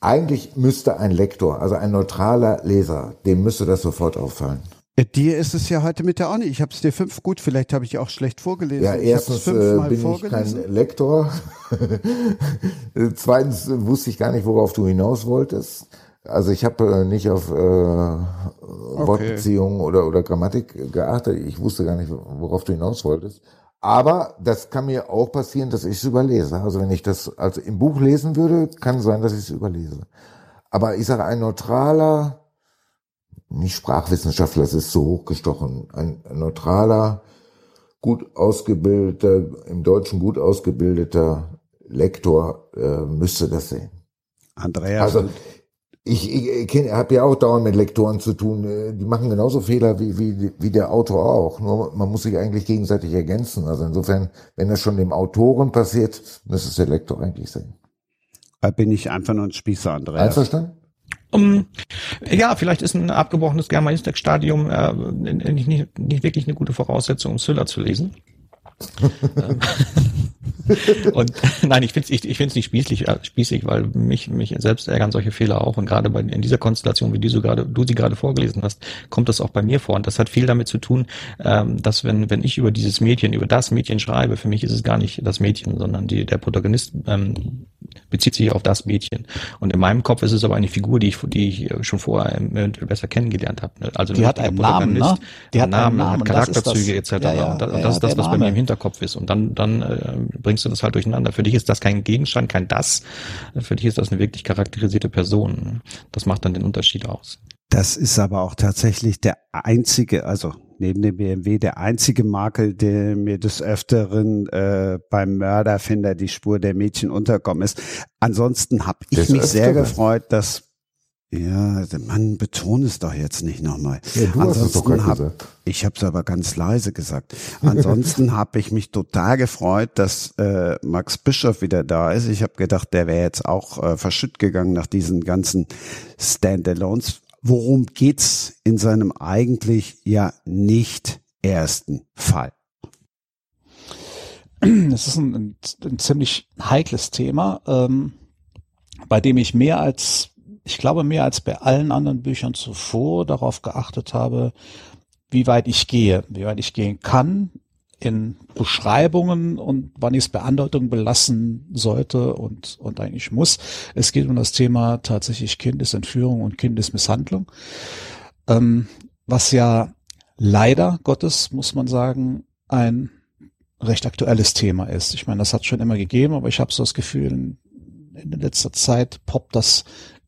Eigentlich müsste ein Lektor, also ein neutraler Leser, dem müsste das sofort auffallen. Äh, Dir ist es ja heute mit der auch nicht. Ich habe es dir fünf, gut, vielleicht habe ich auch schlecht vorgelesen. Ja, ich erstens äh, fünfmal bin ich kein Lektor. [laughs] Zweitens äh, wusste ich gar nicht, worauf du hinaus wolltest. Also ich habe äh, nicht auf äh, Wortbeziehungen oder, oder Grammatik geachtet. Ich wusste gar nicht, worauf du hinaus wolltest. Aber das kann mir auch passieren, dass ich es überlese. Also wenn ich das also im Buch lesen würde, kann sein, dass ich es überlese. Aber ich sage, ein neutraler, nicht Sprachwissenschaftler, das ist so hochgestochen, ein neutraler, gut ausgebildeter, im Deutschen gut ausgebildeter Lektor äh, müsste das sehen. Andreas, Also ich, ich, ich habe ja auch dauernd mit Lektoren zu tun. äh, Die machen genauso Fehler wie, wie, wie der Autor auch. Nur man muss sich eigentlich gegenseitig ergänzen. Also insofern, wenn das schon dem Autoren passiert, müsste es der Lektor eigentlich sehen. da bin ich einfach nur ein Spießer, Andreas. Einverstanden? Um, ja, vielleicht ist ein abgebrochenes Germanistikstadium äh, nicht, nicht, nicht wirklich eine gute Voraussetzung, um Thriller zu lesen. [laughs] Ähm, [laughs] und nein, ich finde es ich, ich find's nicht spießig, äh, spießig, weil mich, mich selbst ärgern solche Fehler auch. Und gerade bei, in dieser Konstellation, wie die so gerade, du sie gerade vorgelesen hast, kommt das auch bei mir vor. Und das hat viel damit zu tun, ähm, dass wenn, wenn ich über dieses Mädchen, über das Mädchen schreibe, für mich ist es gar nicht das Mädchen, sondern die, der Protagonist ähm, bezieht sich auf das Mädchen. Und in meinem Kopf ist es aber eine Figur, die ich, die ich schon vorher besser kennengelernt habe. Also die hat einen Namen, ne? Die hat Namen, einen Namen, hat Charakterzüge etc. Ja, ja, und das, ja, das ist das, was Name. bei mir im Hinterkopf ist. Und dann, dann äh, bringst du das halt durcheinander. Für dich ist das kein Gegenstand, kein das. Für dich ist das eine wirklich charakterisierte Person. Das macht dann den Unterschied aus. Das ist aber auch tatsächlich der einzige, also neben dem BMW der einzige Makel, der mir des Öfteren äh, beim Mörderfinder die Spur der Mädchen unterkommen ist. Ansonsten habe ich des mich Öfteren. sehr gefreut, dass ja, man betont es doch jetzt nicht nochmal. Ja, du Ansonsten hast es doch hab, gesagt. Ich habe es aber ganz leise gesagt. Ansonsten [laughs] habe ich mich total gefreut, dass äh, Max Bischof wieder da ist. Ich habe gedacht, der wäre jetzt auch äh, verschütt gegangen nach diesen ganzen Standalones worum geht's in seinem eigentlich ja nicht ersten Fall? Es ist ein, ein, ein, ziemlich heikles Thema, ähm, bei dem ich mehr als, ich glaube mehr als bei allen anderen Büchern zuvor darauf geachtet habe, wie weit ich gehe, wie weit ich gehen kann, in Beschreibungen und wann ich es bei Andeutungen belassen sollte und, und eigentlich muss. Es geht um das Thema tatsächlich Kindesentführung und Kindesmisshandlung, ähm, was ja leider Gottes, muss man sagen, ein recht aktuelles Thema ist. Ich meine, das hat schon immer gegeben, aber ich habe so das Gefühl, in, letzter Zeit poppt das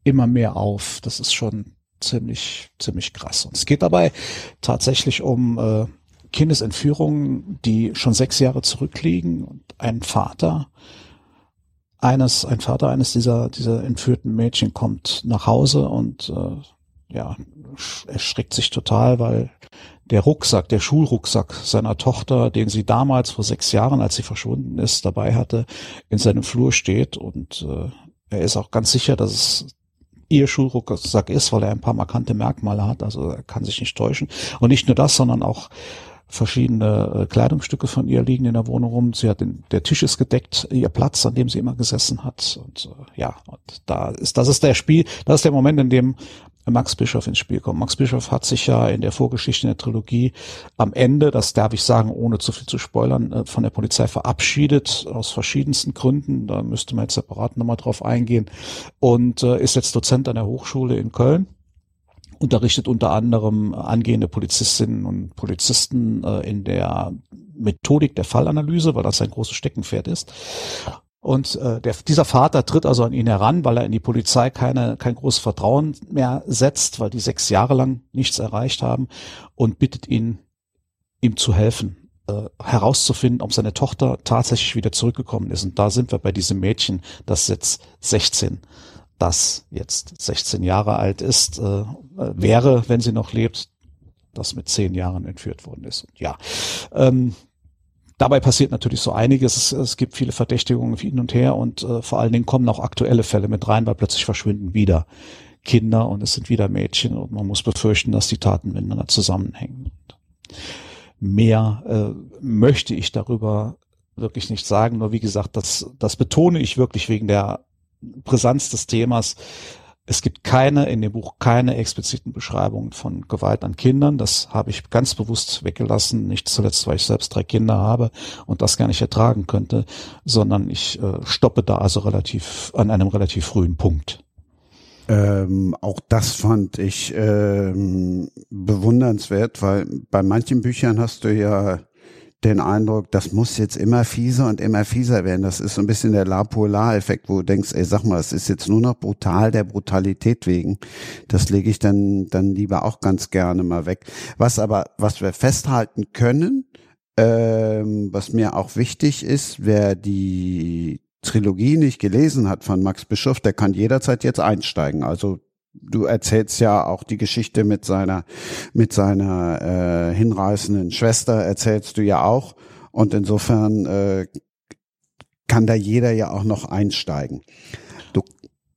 immer mehr auf. Das ist schon ziemlich, ziemlich krass. Und es geht dabei tatsächlich um äh, Kindesentführungen, die schon sechs Jahre zurückliegen und ein Vater eines, ein Vater eines dieser, dieser entführten Mädchen kommt nach Hause und äh, ja, erschreckt sich total, weil der Rucksack, der Schulrucksack seiner Tochter, den sie damals vor sechs Jahren, als sie verschwunden ist, dabei hatte, in seinem Flur steht und äh, er ist auch ganz sicher, dass es ihr Schulrucksack ist, weil er ein paar markante Merkmale hat, also er kann sich nicht täuschen. Und nicht nur das, sondern auch verschiedene äh, Kleidungsstücke von ihr liegen in der Wohnung rum. Sie hat den, der Tisch ist gedeckt, ihr Platz, an dem sie immer gesessen hat. Und äh, ja, und da ist, das ist der Spiel, das ist der Moment, in dem Max Bischof ins Spiel kommt. Max Bischof hat sich ja in der Vorgeschichte in der Trilogie am Ende, das darf ich sagen, ohne zu viel zu spoilern, äh, von der Polizei verabschiedet, aus verschiedensten Gründen. Da müsste man jetzt separat nochmal drauf eingehen. Und äh, ist jetzt Dozent an der Hochschule in Köln unterrichtet unter anderem angehende Polizistinnen und Polizisten äh, in der Methodik der Fallanalyse, weil das sein großes Steckenpferd ist. Und äh, der, dieser Vater tritt also an ihn heran, weil er in die Polizei keine, kein großes Vertrauen mehr setzt, weil die sechs Jahre lang nichts erreicht haben und bittet ihn, ihm zu helfen, äh, herauszufinden, ob seine Tochter tatsächlich wieder zurückgekommen ist. Und da sind wir bei diesem Mädchen, das jetzt 16 das jetzt 16 Jahre alt ist, äh, wäre, wenn sie noch lebt, das mit zehn Jahren entführt worden ist. Und ja, ähm, dabei passiert natürlich so einiges. Es, es, gibt viele Verdächtigungen hin und her und äh, vor allen Dingen kommen auch aktuelle Fälle mit rein, weil plötzlich verschwinden wieder Kinder und es sind wieder Mädchen und man muss befürchten, dass die Taten miteinander zusammenhängen. Mehr äh, möchte ich darüber wirklich nicht sagen. Nur wie gesagt, das, das betone ich wirklich wegen der Brisanz des Themas. Es gibt keine, in dem Buch keine expliziten Beschreibungen von Gewalt an Kindern. Das habe ich ganz bewusst weggelassen, nicht zuletzt, weil ich selbst drei Kinder habe und das gar nicht ertragen könnte, sondern ich äh, stoppe da also relativ, an einem relativ frühen Punkt. Ähm, auch das fand ich ähm, bewundernswert, weil bei manchen Büchern hast du ja den Eindruck, das muss jetzt immer fieser und immer fieser werden. Das ist so ein bisschen der La Polar-Effekt, wo du denkst, ey, sag mal, es ist jetzt nur noch brutal der Brutalität wegen. Das lege ich dann, dann lieber auch ganz gerne mal weg. Was aber, was wir festhalten können, ähm, was mir auch wichtig ist, wer die Trilogie nicht gelesen hat von Max Bischof, der kann jederzeit jetzt einsteigen. Also du erzählst ja auch die Geschichte mit seiner mit seiner äh, hinreißenden Schwester erzählst du ja auch und insofern äh, kann da jeder ja auch noch einsteigen. Du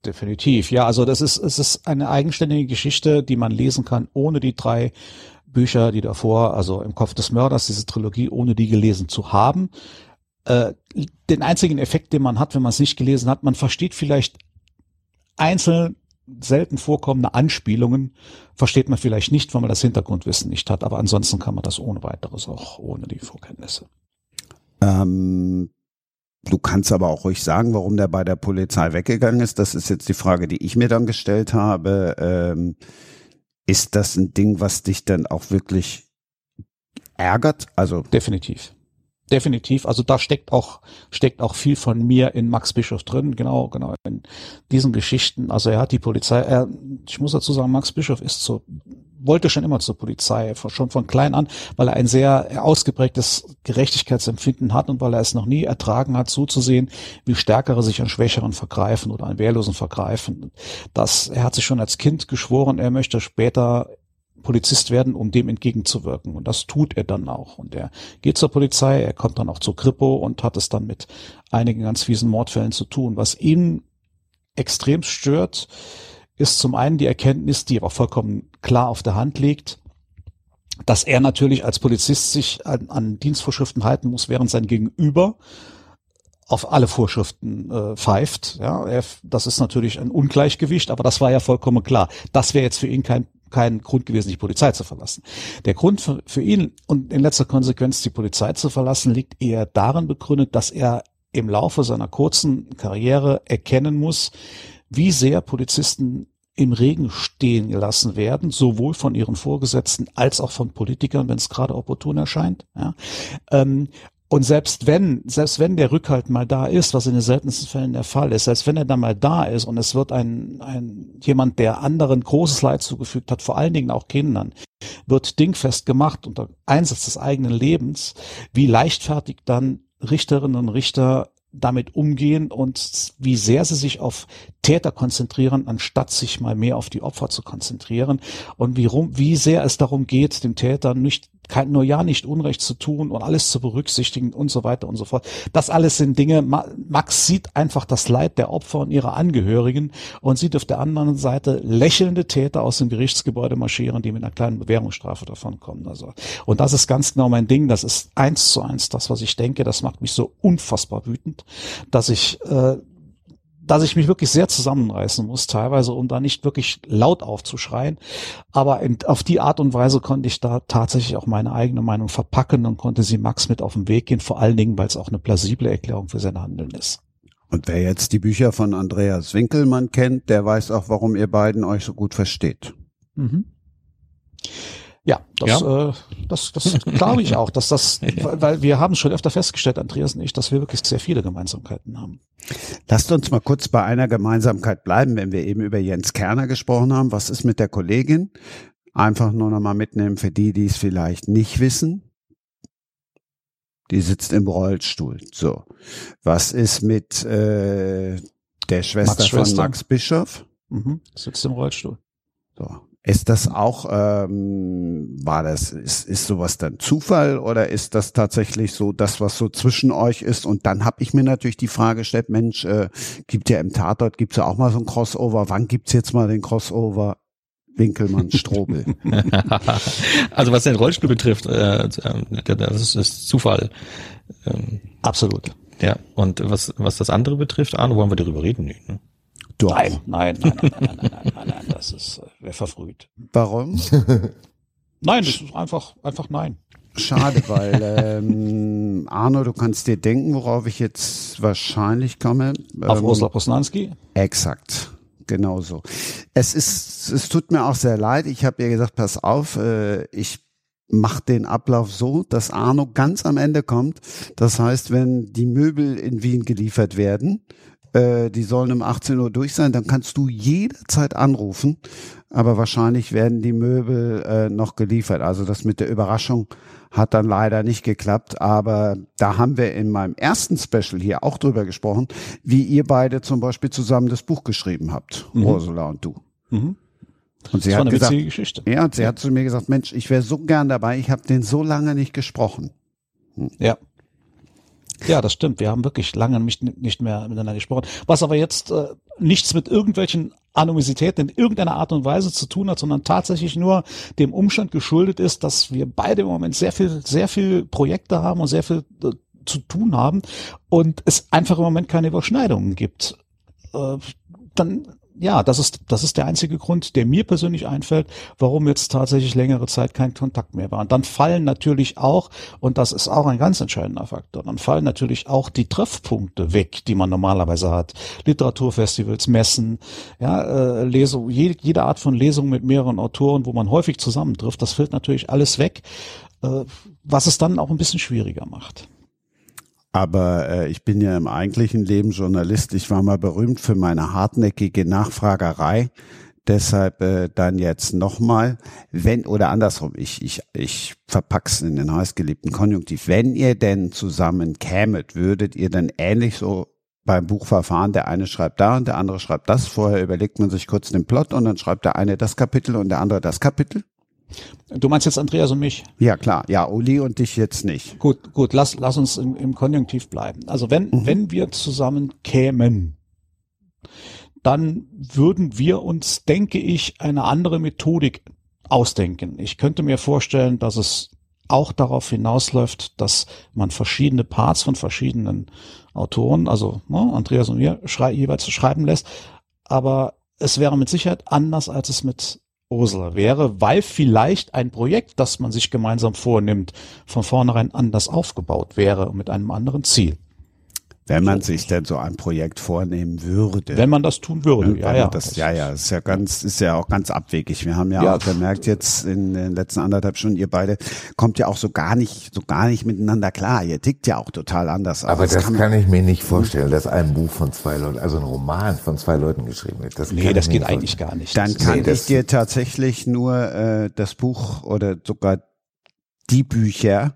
Definitiv, ja. Also das ist es ist eine eigenständige Geschichte, die man lesen kann, ohne die drei Bücher, die davor, also im Kopf des Mörders, diese Trilogie, ohne die gelesen zu haben. Äh, den einzigen Effekt, den man hat, wenn man es nicht gelesen hat, man versteht vielleicht einzeln selten vorkommende Anspielungen versteht man vielleicht nicht, weil man das Hintergrundwissen nicht hat. Aber ansonsten kann man das ohne weiteres auch ohne die Vorkenntnisse. Ähm, Du kannst aber auch ruhig sagen, warum der bei der Polizei weggegangen ist. Das ist jetzt die Frage, die ich mir dann gestellt habe. Ähm, ist das ein Ding, was dich dann auch wirklich ärgert? Also definitiv. Definitiv. Also da steckt auch, steckt auch viel von mir in Max Bischof drin. Genau, genau. In diesen Geschichten. Also er hat die Polizei, er, ich muss dazu sagen, Max Bischof ist so, wollte schon immer zur Polizei, schon von klein an, weil er ein sehr ausgeprägtes Gerechtigkeitsempfinden hat und weil er es noch nie ertragen hat, zuzusehen, wie Stärkere sich an Schwächeren vergreifen oder an Wehrlosen vergreifen. Das, er hat sich schon als Kind geschworen, er möchte später Polizist werden, um dem entgegenzuwirken. Und das tut er dann auch. Und er geht zur Polizei, er kommt dann auch zur Kripo und hat es dann mit einigen ganz fiesen Mordfällen zu tun. Was ihn extrem stört, ist zum einen die Erkenntnis, die aber vollkommen klar auf der Hand liegt, dass er natürlich als Polizist sich an, an Dienstvorschriften halten muss, während sein Gegenüber auf alle Vorschriften äh, pfeift. Ja, er, das ist natürlich ein Ungleichgewicht, aber das war ja vollkommen klar. Das wäre jetzt für ihn kein kein Grund gewesen, die Polizei zu verlassen. Der Grund für, für ihn und in letzter Konsequenz die Polizei zu verlassen liegt eher darin begründet, dass er im Laufe seiner kurzen Karriere erkennen muss, wie sehr Polizisten im Regen stehen gelassen werden, sowohl von ihren Vorgesetzten als auch von Politikern, wenn es gerade opportun erscheint. Ja. Und selbst wenn, selbst wenn der Rückhalt mal da ist, was in den seltensten Fällen der Fall ist, selbst wenn er dann mal da ist und es wird ein, ein jemand, der anderen großes Leid zugefügt hat, vor allen Dingen auch Kindern, wird dingfest gemacht unter Einsatz des eigenen Lebens, wie leichtfertig dann Richterinnen und Richter damit umgehen und wie sehr sie sich auf Täter konzentrieren, anstatt sich mal mehr auf die Opfer zu konzentrieren und wie, rum, wie sehr es darum geht, dem Täter nicht kein, nur ja nicht Unrecht zu tun und alles zu berücksichtigen und so weiter und so fort. Das alles sind Dinge, Max sieht einfach das Leid der Opfer und ihrer Angehörigen und sieht auf der anderen Seite lächelnde Täter aus dem Gerichtsgebäude marschieren, die mit einer kleinen Bewährungsstrafe davon kommen. Also, und das ist ganz genau mein Ding. Das ist eins zu eins das, was ich denke. Das macht mich so unfassbar wütend, dass ich äh, dass ich mich wirklich sehr zusammenreißen muss, teilweise, um da nicht wirklich laut aufzuschreien. Aber in, auf die Art und Weise konnte ich da tatsächlich auch meine eigene Meinung verpacken und konnte sie Max mit auf den Weg gehen, vor allen Dingen, weil es auch eine plausible Erklärung für sein Handeln ist. Und wer jetzt die Bücher von Andreas Winkelmann kennt, der weiß auch, warum ihr beiden euch so gut versteht. Mhm. Ja, das, ja. Äh, das, das glaube ich auch, dass das, [laughs] weil wir haben schon öfter festgestellt, Andreas und ich, dass wir wirklich sehr viele Gemeinsamkeiten haben. Lasst uns mal kurz bei einer Gemeinsamkeit bleiben, wenn wir eben über Jens Kerner gesprochen haben. Was ist mit der Kollegin? Einfach nur noch mal mitnehmen für die, die es vielleicht nicht wissen. Die sitzt im Rollstuhl. So. Was ist mit äh, der Schwester Max von Max Bischof? Mhm, sitzt im Rollstuhl. So. Ist das auch, ähm, war das, ist, ist sowas dann Zufall oder ist das tatsächlich so das, was so zwischen euch ist? Und dann habe ich mir natürlich die Frage gestellt, Mensch, äh, gibt ja im Tatort, gibt's ja auch mal so ein Crossover. Wann gibt's jetzt mal den Crossover? Winkelmann Strobel. [laughs] also was den Rollstuhl betrifft, äh, das ist, ist Zufall. Ähm, Absolut. Ja, und was, was das andere betrifft, Arno, wollen wir darüber reden? Nee, ne? Doch. Nein, nein, nein, nein, nein, nein, nein, nein, nein, das ist äh, wäre verfrüht. Warum? [laughs] nein, das ist einfach, einfach nein. Schade, weil ähm, Arno, du kannst dir denken, worauf ich jetzt wahrscheinlich komme. Auf ähm, Ursula Posnanski? Exakt, genau so. Es ist, es tut mir auch sehr leid. Ich habe ihr gesagt, pass auf, äh, ich mache den Ablauf so, dass Arno ganz am Ende kommt. Das heißt, wenn die Möbel in Wien geliefert werden, äh, die sollen um 18 Uhr durch sein, dann kannst du jederzeit anrufen, aber wahrscheinlich werden die Möbel äh, noch geliefert. Also das mit der Überraschung hat dann leider nicht geklappt, aber da haben wir in meinem ersten Special hier auch drüber gesprochen, wie ihr beide zum Beispiel zusammen das Buch geschrieben habt, mhm. Ursula und du. Mhm. Und sie das hat eine gesagt, Geschichte. Ja, und sie ja. hat zu mir gesagt, Mensch, ich wäre so gern dabei, ich habe den so lange nicht gesprochen. Hm. Ja, ja, das stimmt. Wir haben wirklich lange nicht, nicht mehr miteinander gesprochen. Was aber jetzt äh, nichts mit irgendwelchen Animositäten in irgendeiner Art und Weise zu tun hat, sondern tatsächlich nur dem Umstand geschuldet ist, dass wir beide im Moment sehr viel, sehr viel Projekte haben und sehr viel äh, zu tun haben und es einfach im Moment keine Überschneidungen gibt. Äh, dann ja, das ist, das ist der einzige Grund, der mir persönlich einfällt, warum jetzt tatsächlich längere Zeit kein Kontakt mehr war. Und dann fallen natürlich auch, und das ist auch ein ganz entscheidender Faktor, dann fallen natürlich auch die Treffpunkte weg, die man normalerweise hat. Literaturfestivals, Messen, ja, äh, Lesung, jede, jede Art von Lesung mit mehreren Autoren, wo man häufig zusammentrifft, das fällt natürlich alles weg, äh, was es dann auch ein bisschen schwieriger macht. Aber äh, ich bin ja im eigentlichen Leben Journalist. Ich war mal berühmt für meine hartnäckige Nachfragerei. Deshalb äh, dann jetzt nochmal, wenn oder andersrum, ich, ich, ich verpack's in den heißgeliebten Konjunktiv. Wenn ihr denn zusammen kämet, würdet ihr dann ähnlich so beim Buchverfahren, der eine schreibt da und der andere schreibt das. Vorher überlegt man sich kurz den Plot und dann schreibt der eine das Kapitel und der andere das Kapitel. Du meinst jetzt Andreas und mich? Ja, klar. Ja, Uli und dich jetzt nicht. Gut, gut, lass, lass uns im, im Konjunktiv bleiben. Also wenn, mhm. wenn wir zusammen kämen, dann würden wir uns, denke ich, eine andere Methodik ausdenken. Ich könnte mir vorstellen, dass es auch darauf hinausläuft, dass man verschiedene Parts von verschiedenen Autoren, also ne, Andreas und mir, schrei jeweils schreiben lässt. Aber es wäre mit Sicherheit anders, als es mit Ursula wäre, weil vielleicht ein Projekt, das man sich gemeinsam vornimmt, von vornherein anders aufgebaut wäre mit einem anderen Ziel. Wenn man sich denn so ein Projekt vornehmen würde. Wenn man das tun würde, ja, ja. Das, ja, ja, ist ja ganz, ist ja auch ganz abwegig. Wir haben ja, ja, auch gemerkt jetzt in den letzten anderthalb Stunden, ihr beide kommt ja auch so gar nicht, so gar nicht miteinander klar. Ihr tickt ja auch total anders. Aber das, das kann, kann, ich mir nicht vorstellen, dass ein Buch von zwei Leuten, also ein Roman von zwei Leuten geschrieben wird. Das nee, das geht eigentlich gar nicht. Dann kann nee, ich dir tatsächlich nur äh, das Buch oder sogar die Bücher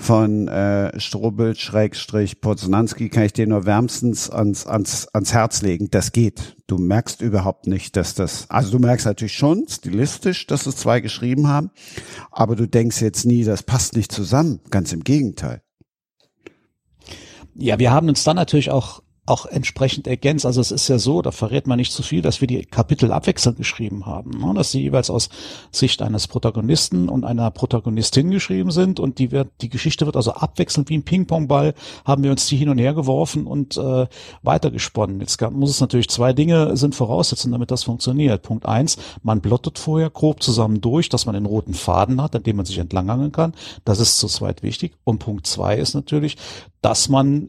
von äh, Strobel Schrägstrich Poznanski kann ich dir nur wärmstens ans, ans, ans Herz legen. Das geht. Du merkst überhaupt nicht, dass das, also du merkst natürlich schon stilistisch, dass es zwei geschrieben haben, aber du denkst jetzt nie, das passt nicht zusammen. Ganz im Gegenteil. Ja, wir haben uns dann natürlich auch auch entsprechend ergänzt. Also es ist ja so, da verrät man nicht zu viel, dass wir die Kapitel abwechselnd geschrieben haben, ne? dass sie jeweils aus Sicht eines Protagonisten und einer Protagonistin geschrieben sind und die wird, die Geschichte wird also abwechselnd wie ein Ping-Pong-Ball, haben wir uns die hin und her geworfen und äh, weitergesponnen. Jetzt muss es natürlich zwei Dinge sind voraussetzen, damit das funktioniert. Punkt eins, man blottet vorher grob zusammen durch, dass man den roten Faden hat, an dem man sich entlanghangeln kann. Das ist zu zweit wichtig. Und Punkt zwei ist natürlich, dass man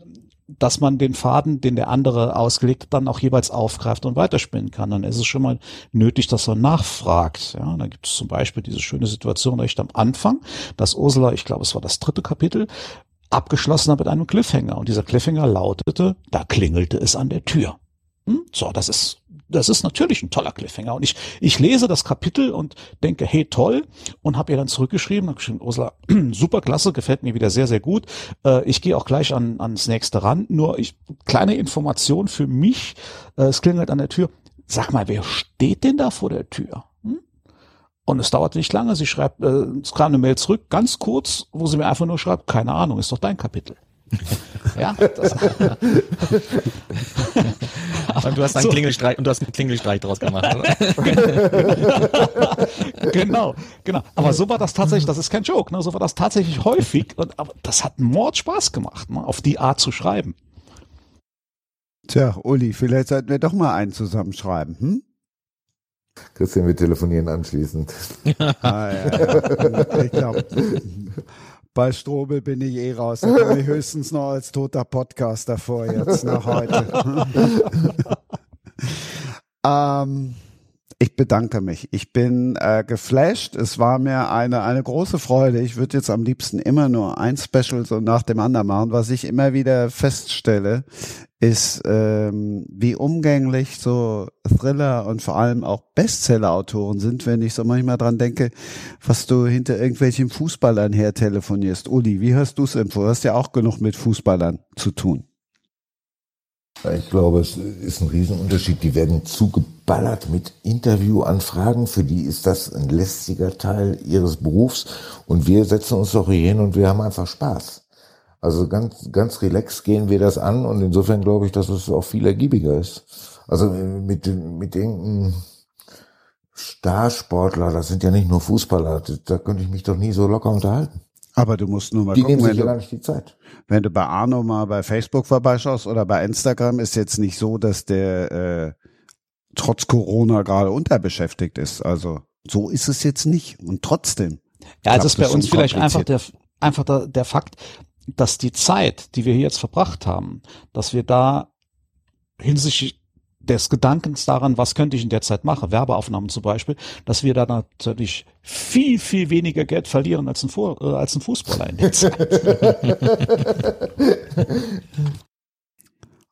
dass man den Faden, den der andere ausgelegt hat, dann auch jeweils aufgreift und weiterspinnen kann. Dann ist es schon mal nötig, dass man nachfragt. Ja, da gibt es zum Beispiel diese schöne Situation recht am Anfang, dass Ursula, ich glaube, es war das dritte Kapitel, abgeschlossen hat mit einem Cliffhanger. Und dieser Cliffhanger lautete, da klingelte es an der Tür. Hm? So, das ist das ist natürlich ein toller Cliffhanger. Und ich, ich lese das Kapitel und denke, hey, toll. Und habe ihr dann zurückgeschrieben, habe geschrieben, Ursula, [clears throat] super klasse, gefällt mir wieder sehr, sehr gut. Äh, ich gehe auch gleich an, ans nächste ran. Nur ich, kleine Information für mich, äh, es klingelt an der Tür. Sag mal, wer steht denn da vor der Tür? Hm? Und es dauert nicht lange. Sie schreibt, äh, es kam eine Mail zurück, ganz kurz, wo sie mir einfach nur schreibt, keine Ahnung, ist doch dein Kapitel. Ja, das, [laughs] und du hast einen so. Klingelstreich und du hast einen Klingelstreich draus gemacht. [laughs] genau, genau. Aber so war das tatsächlich, das ist kein Joke, ne? so war das tatsächlich häufig. Und, aber das hat Mord Spaß gemacht, ne? auf die Art zu schreiben. Tja, Uli, vielleicht sollten wir doch mal einen zusammenschreiben, hm? Christian, wir telefonieren anschließend. [laughs] ah, ja, ja. Ich glaube, bei Strobel bin ich eh raus. Da komme ich [laughs] höchstens noch als toter Podcaster vor jetzt nach heute. [laughs] ähm, ich bedanke mich. Ich bin äh, geflasht. Es war mir eine, eine große Freude. Ich würde jetzt am liebsten immer nur ein Special so nach dem anderen machen. Was ich immer wieder feststelle, ist, ähm, wie umgänglich so Thriller und vor allem auch Bestseller-Autoren sind, wenn ich so manchmal dran denke, was du hinter irgendwelchen Fußballern her telefonierst. Uli, wie hast du es empfohlen? Du hast ja auch genug mit Fußballern zu tun. Ich glaube, es ist ein Riesenunterschied. Die werden zugeballert mit Interviewanfragen. Für die ist das ein lästiger Teil ihres Berufs. Und wir setzen uns doch hier hin und wir haben einfach Spaß. Also ganz, ganz relax gehen wir das an und insofern glaube ich, dass es auch viel ergiebiger ist. Also mit, mit irgendeinem Starsportler, das sind ja nicht nur Fußballer, da könnte ich mich doch nie so locker unterhalten. Aber du musst nur mal die gucken, nehmen sich ja gar nicht die Zeit. wenn du bei Arno mal bei Facebook vorbeischaust oder bei Instagram, ist jetzt nicht so, dass der äh, trotz Corona gerade unterbeschäftigt ist. Also so ist es jetzt nicht. Und trotzdem. Ja, also ist bei uns vielleicht einfach der, einfach der, der Fakt, dass die Zeit, die wir hier jetzt verbracht haben, dass wir da hinsichtlich des Gedankens daran, was könnte ich in der Zeit machen, Werbeaufnahmen zum Beispiel, dass wir da natürlich viel, viel weniger Geld verlieren als ein, Fu äh, als ein Fußballer in der Zeit. [laughs]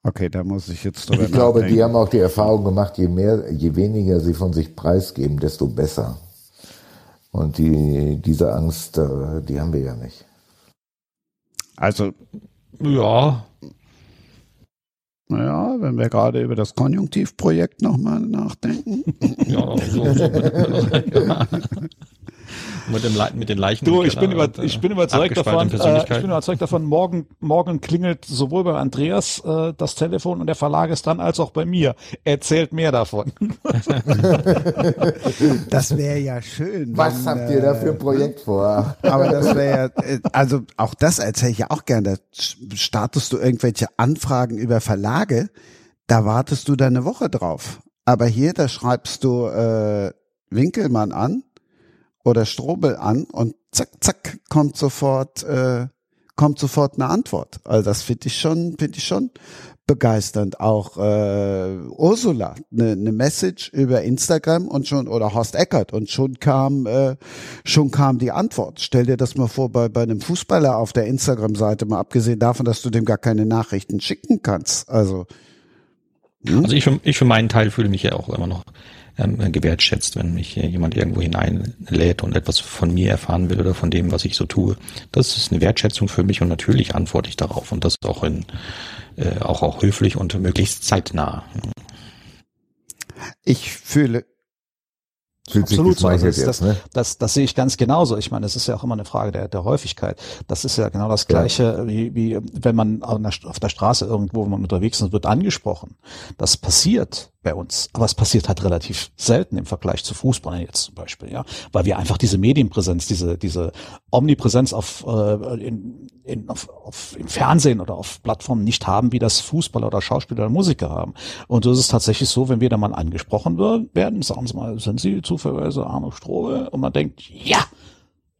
okay, da muss ich jetzt drüber Ich glaube, die haben auch die Erfahrung gemacht, je mehr, je weniger sie von sich preisgeben, desto besser. Und die, diese Angst, äh, die haben wir ja nicht. Also, ja, naja, wenn wir gerade über das Konjunktivprojekt nochmal nachdenken. ja, so, so. [laughs] mit, dem, mit den Leichen. Du, ich bin, über, ich bin überzeugt davon, äh, ich bin überzeugt davon, morgen, morgen klingelt sowohl bei Andreas äh, das Telefon und der Verlag ist dran, als auch bei mir. Erzählt mehr davon. [laughs] das wäre ja schön. Was wenn, habt ihr da für ein Projekt vor? [laughs] Aber das wäre ja, äh, also auch das erzähle ich ja auch gerne. Da startest du irgendwelche Anfragen über Verlage, da wartest du deine Woche drauf. Aber hier, da schreibst du äh, Winkelmann an oder Strobel an und zack, zack, kommt sofort, äh, kommt sofort eine Antwort. Also das finde ich schon, finde ich schon begeisternd. Auch äh, Ursula, eine ne Message über Instagram und schon oder Horst Eckert und schon kam äh, schon kam die Antwort. Stell dir das mal vor bei bei einem Fußballer auf der Instagram-Seite, mal abgesehen davon, dass du dem gar keine Nachrichten schicken kannst. Also hm? also ich für, ich für meinen Teil fühle mich ja auch immer noch ähm, gewertschätzt, wenn mich jemand irgendwo hineinlädt und etwas von mir erfahren will oder von dem, was ich so tue. Das ist eine Wertschätzung für mich und natürlich antworte ich darauf und das auch in äh, auch auch höflich und möglichst zeitnah. Ich fühle Fühlt Absolut so. Also das, jetzt, ne? das, das, sehe ich ganz genauso. Ich meine, es ist ja auch immer eine Frage der, der Häufigkeit. Das ist ja genau das Gleiche, ja. wie, wie wenn man auf der Straße irgendwo, wenn man unterwegs ist, wird angesprochen. Das passiert bei uns. Aber es passiert halt relativ selten im Vergleich zu Fußballern jetzt zum Beispiel, ja, weil wir einfach diese Medienpräsenz, diese diese Omnipräsenz auf, äh, in, in, auf, auf im Fernsehen oder auf Plattformen nicht haben, wie das Fußballer oder Schauspieler oder Musiker haben. Und so ist es tatsächlich so, wenn wir da mal angesprochen werden, sagen Sie mal, sind Sie zufälligerweise Arno Strohe? Und man denkt, ja,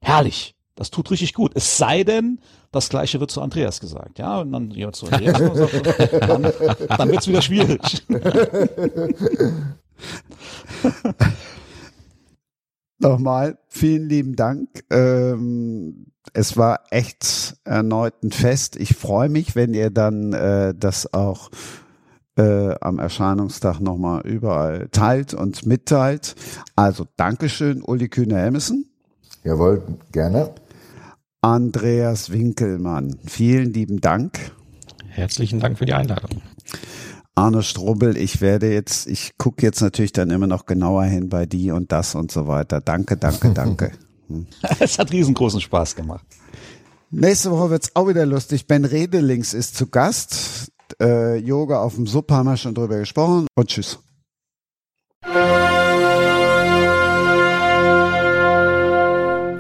herrlich, das tut richtig gut. Es sei denn, das gleiche wird zu Andreas gesagt. Ja, und dann jemand zu Andreas dann, dann wird es wieder schwierig. [laughs] Nochmal, vielen lieben Dank. Ähm, es war echt erneut ein Fest. Ich freue mich, wenn ihr dann äh, das auch äh, am Erscheinungstag nochmal überall teilt und mitteilt. Also Dankeschön, Uli Kühne-Helmesen. Jawohl, gerne. Andreas Winkelmann. Vielen lieben Dank. Herzlichen Dank für die Einladung. Arne Strubbel, ich werde jetzt, ich gucke jetzt natürlich dann immer noch genauer hin bei die und das und so weiter. Danke, danke, [laughs] danke. es hat riesengroßen Spaß gemacht. Nächste Woche wird's auch wieder lustig. Ben Redelings ist zu Gast. Äh, Yoga auf dem Sub haben wir schon drüber gesprochen. Und tschüss.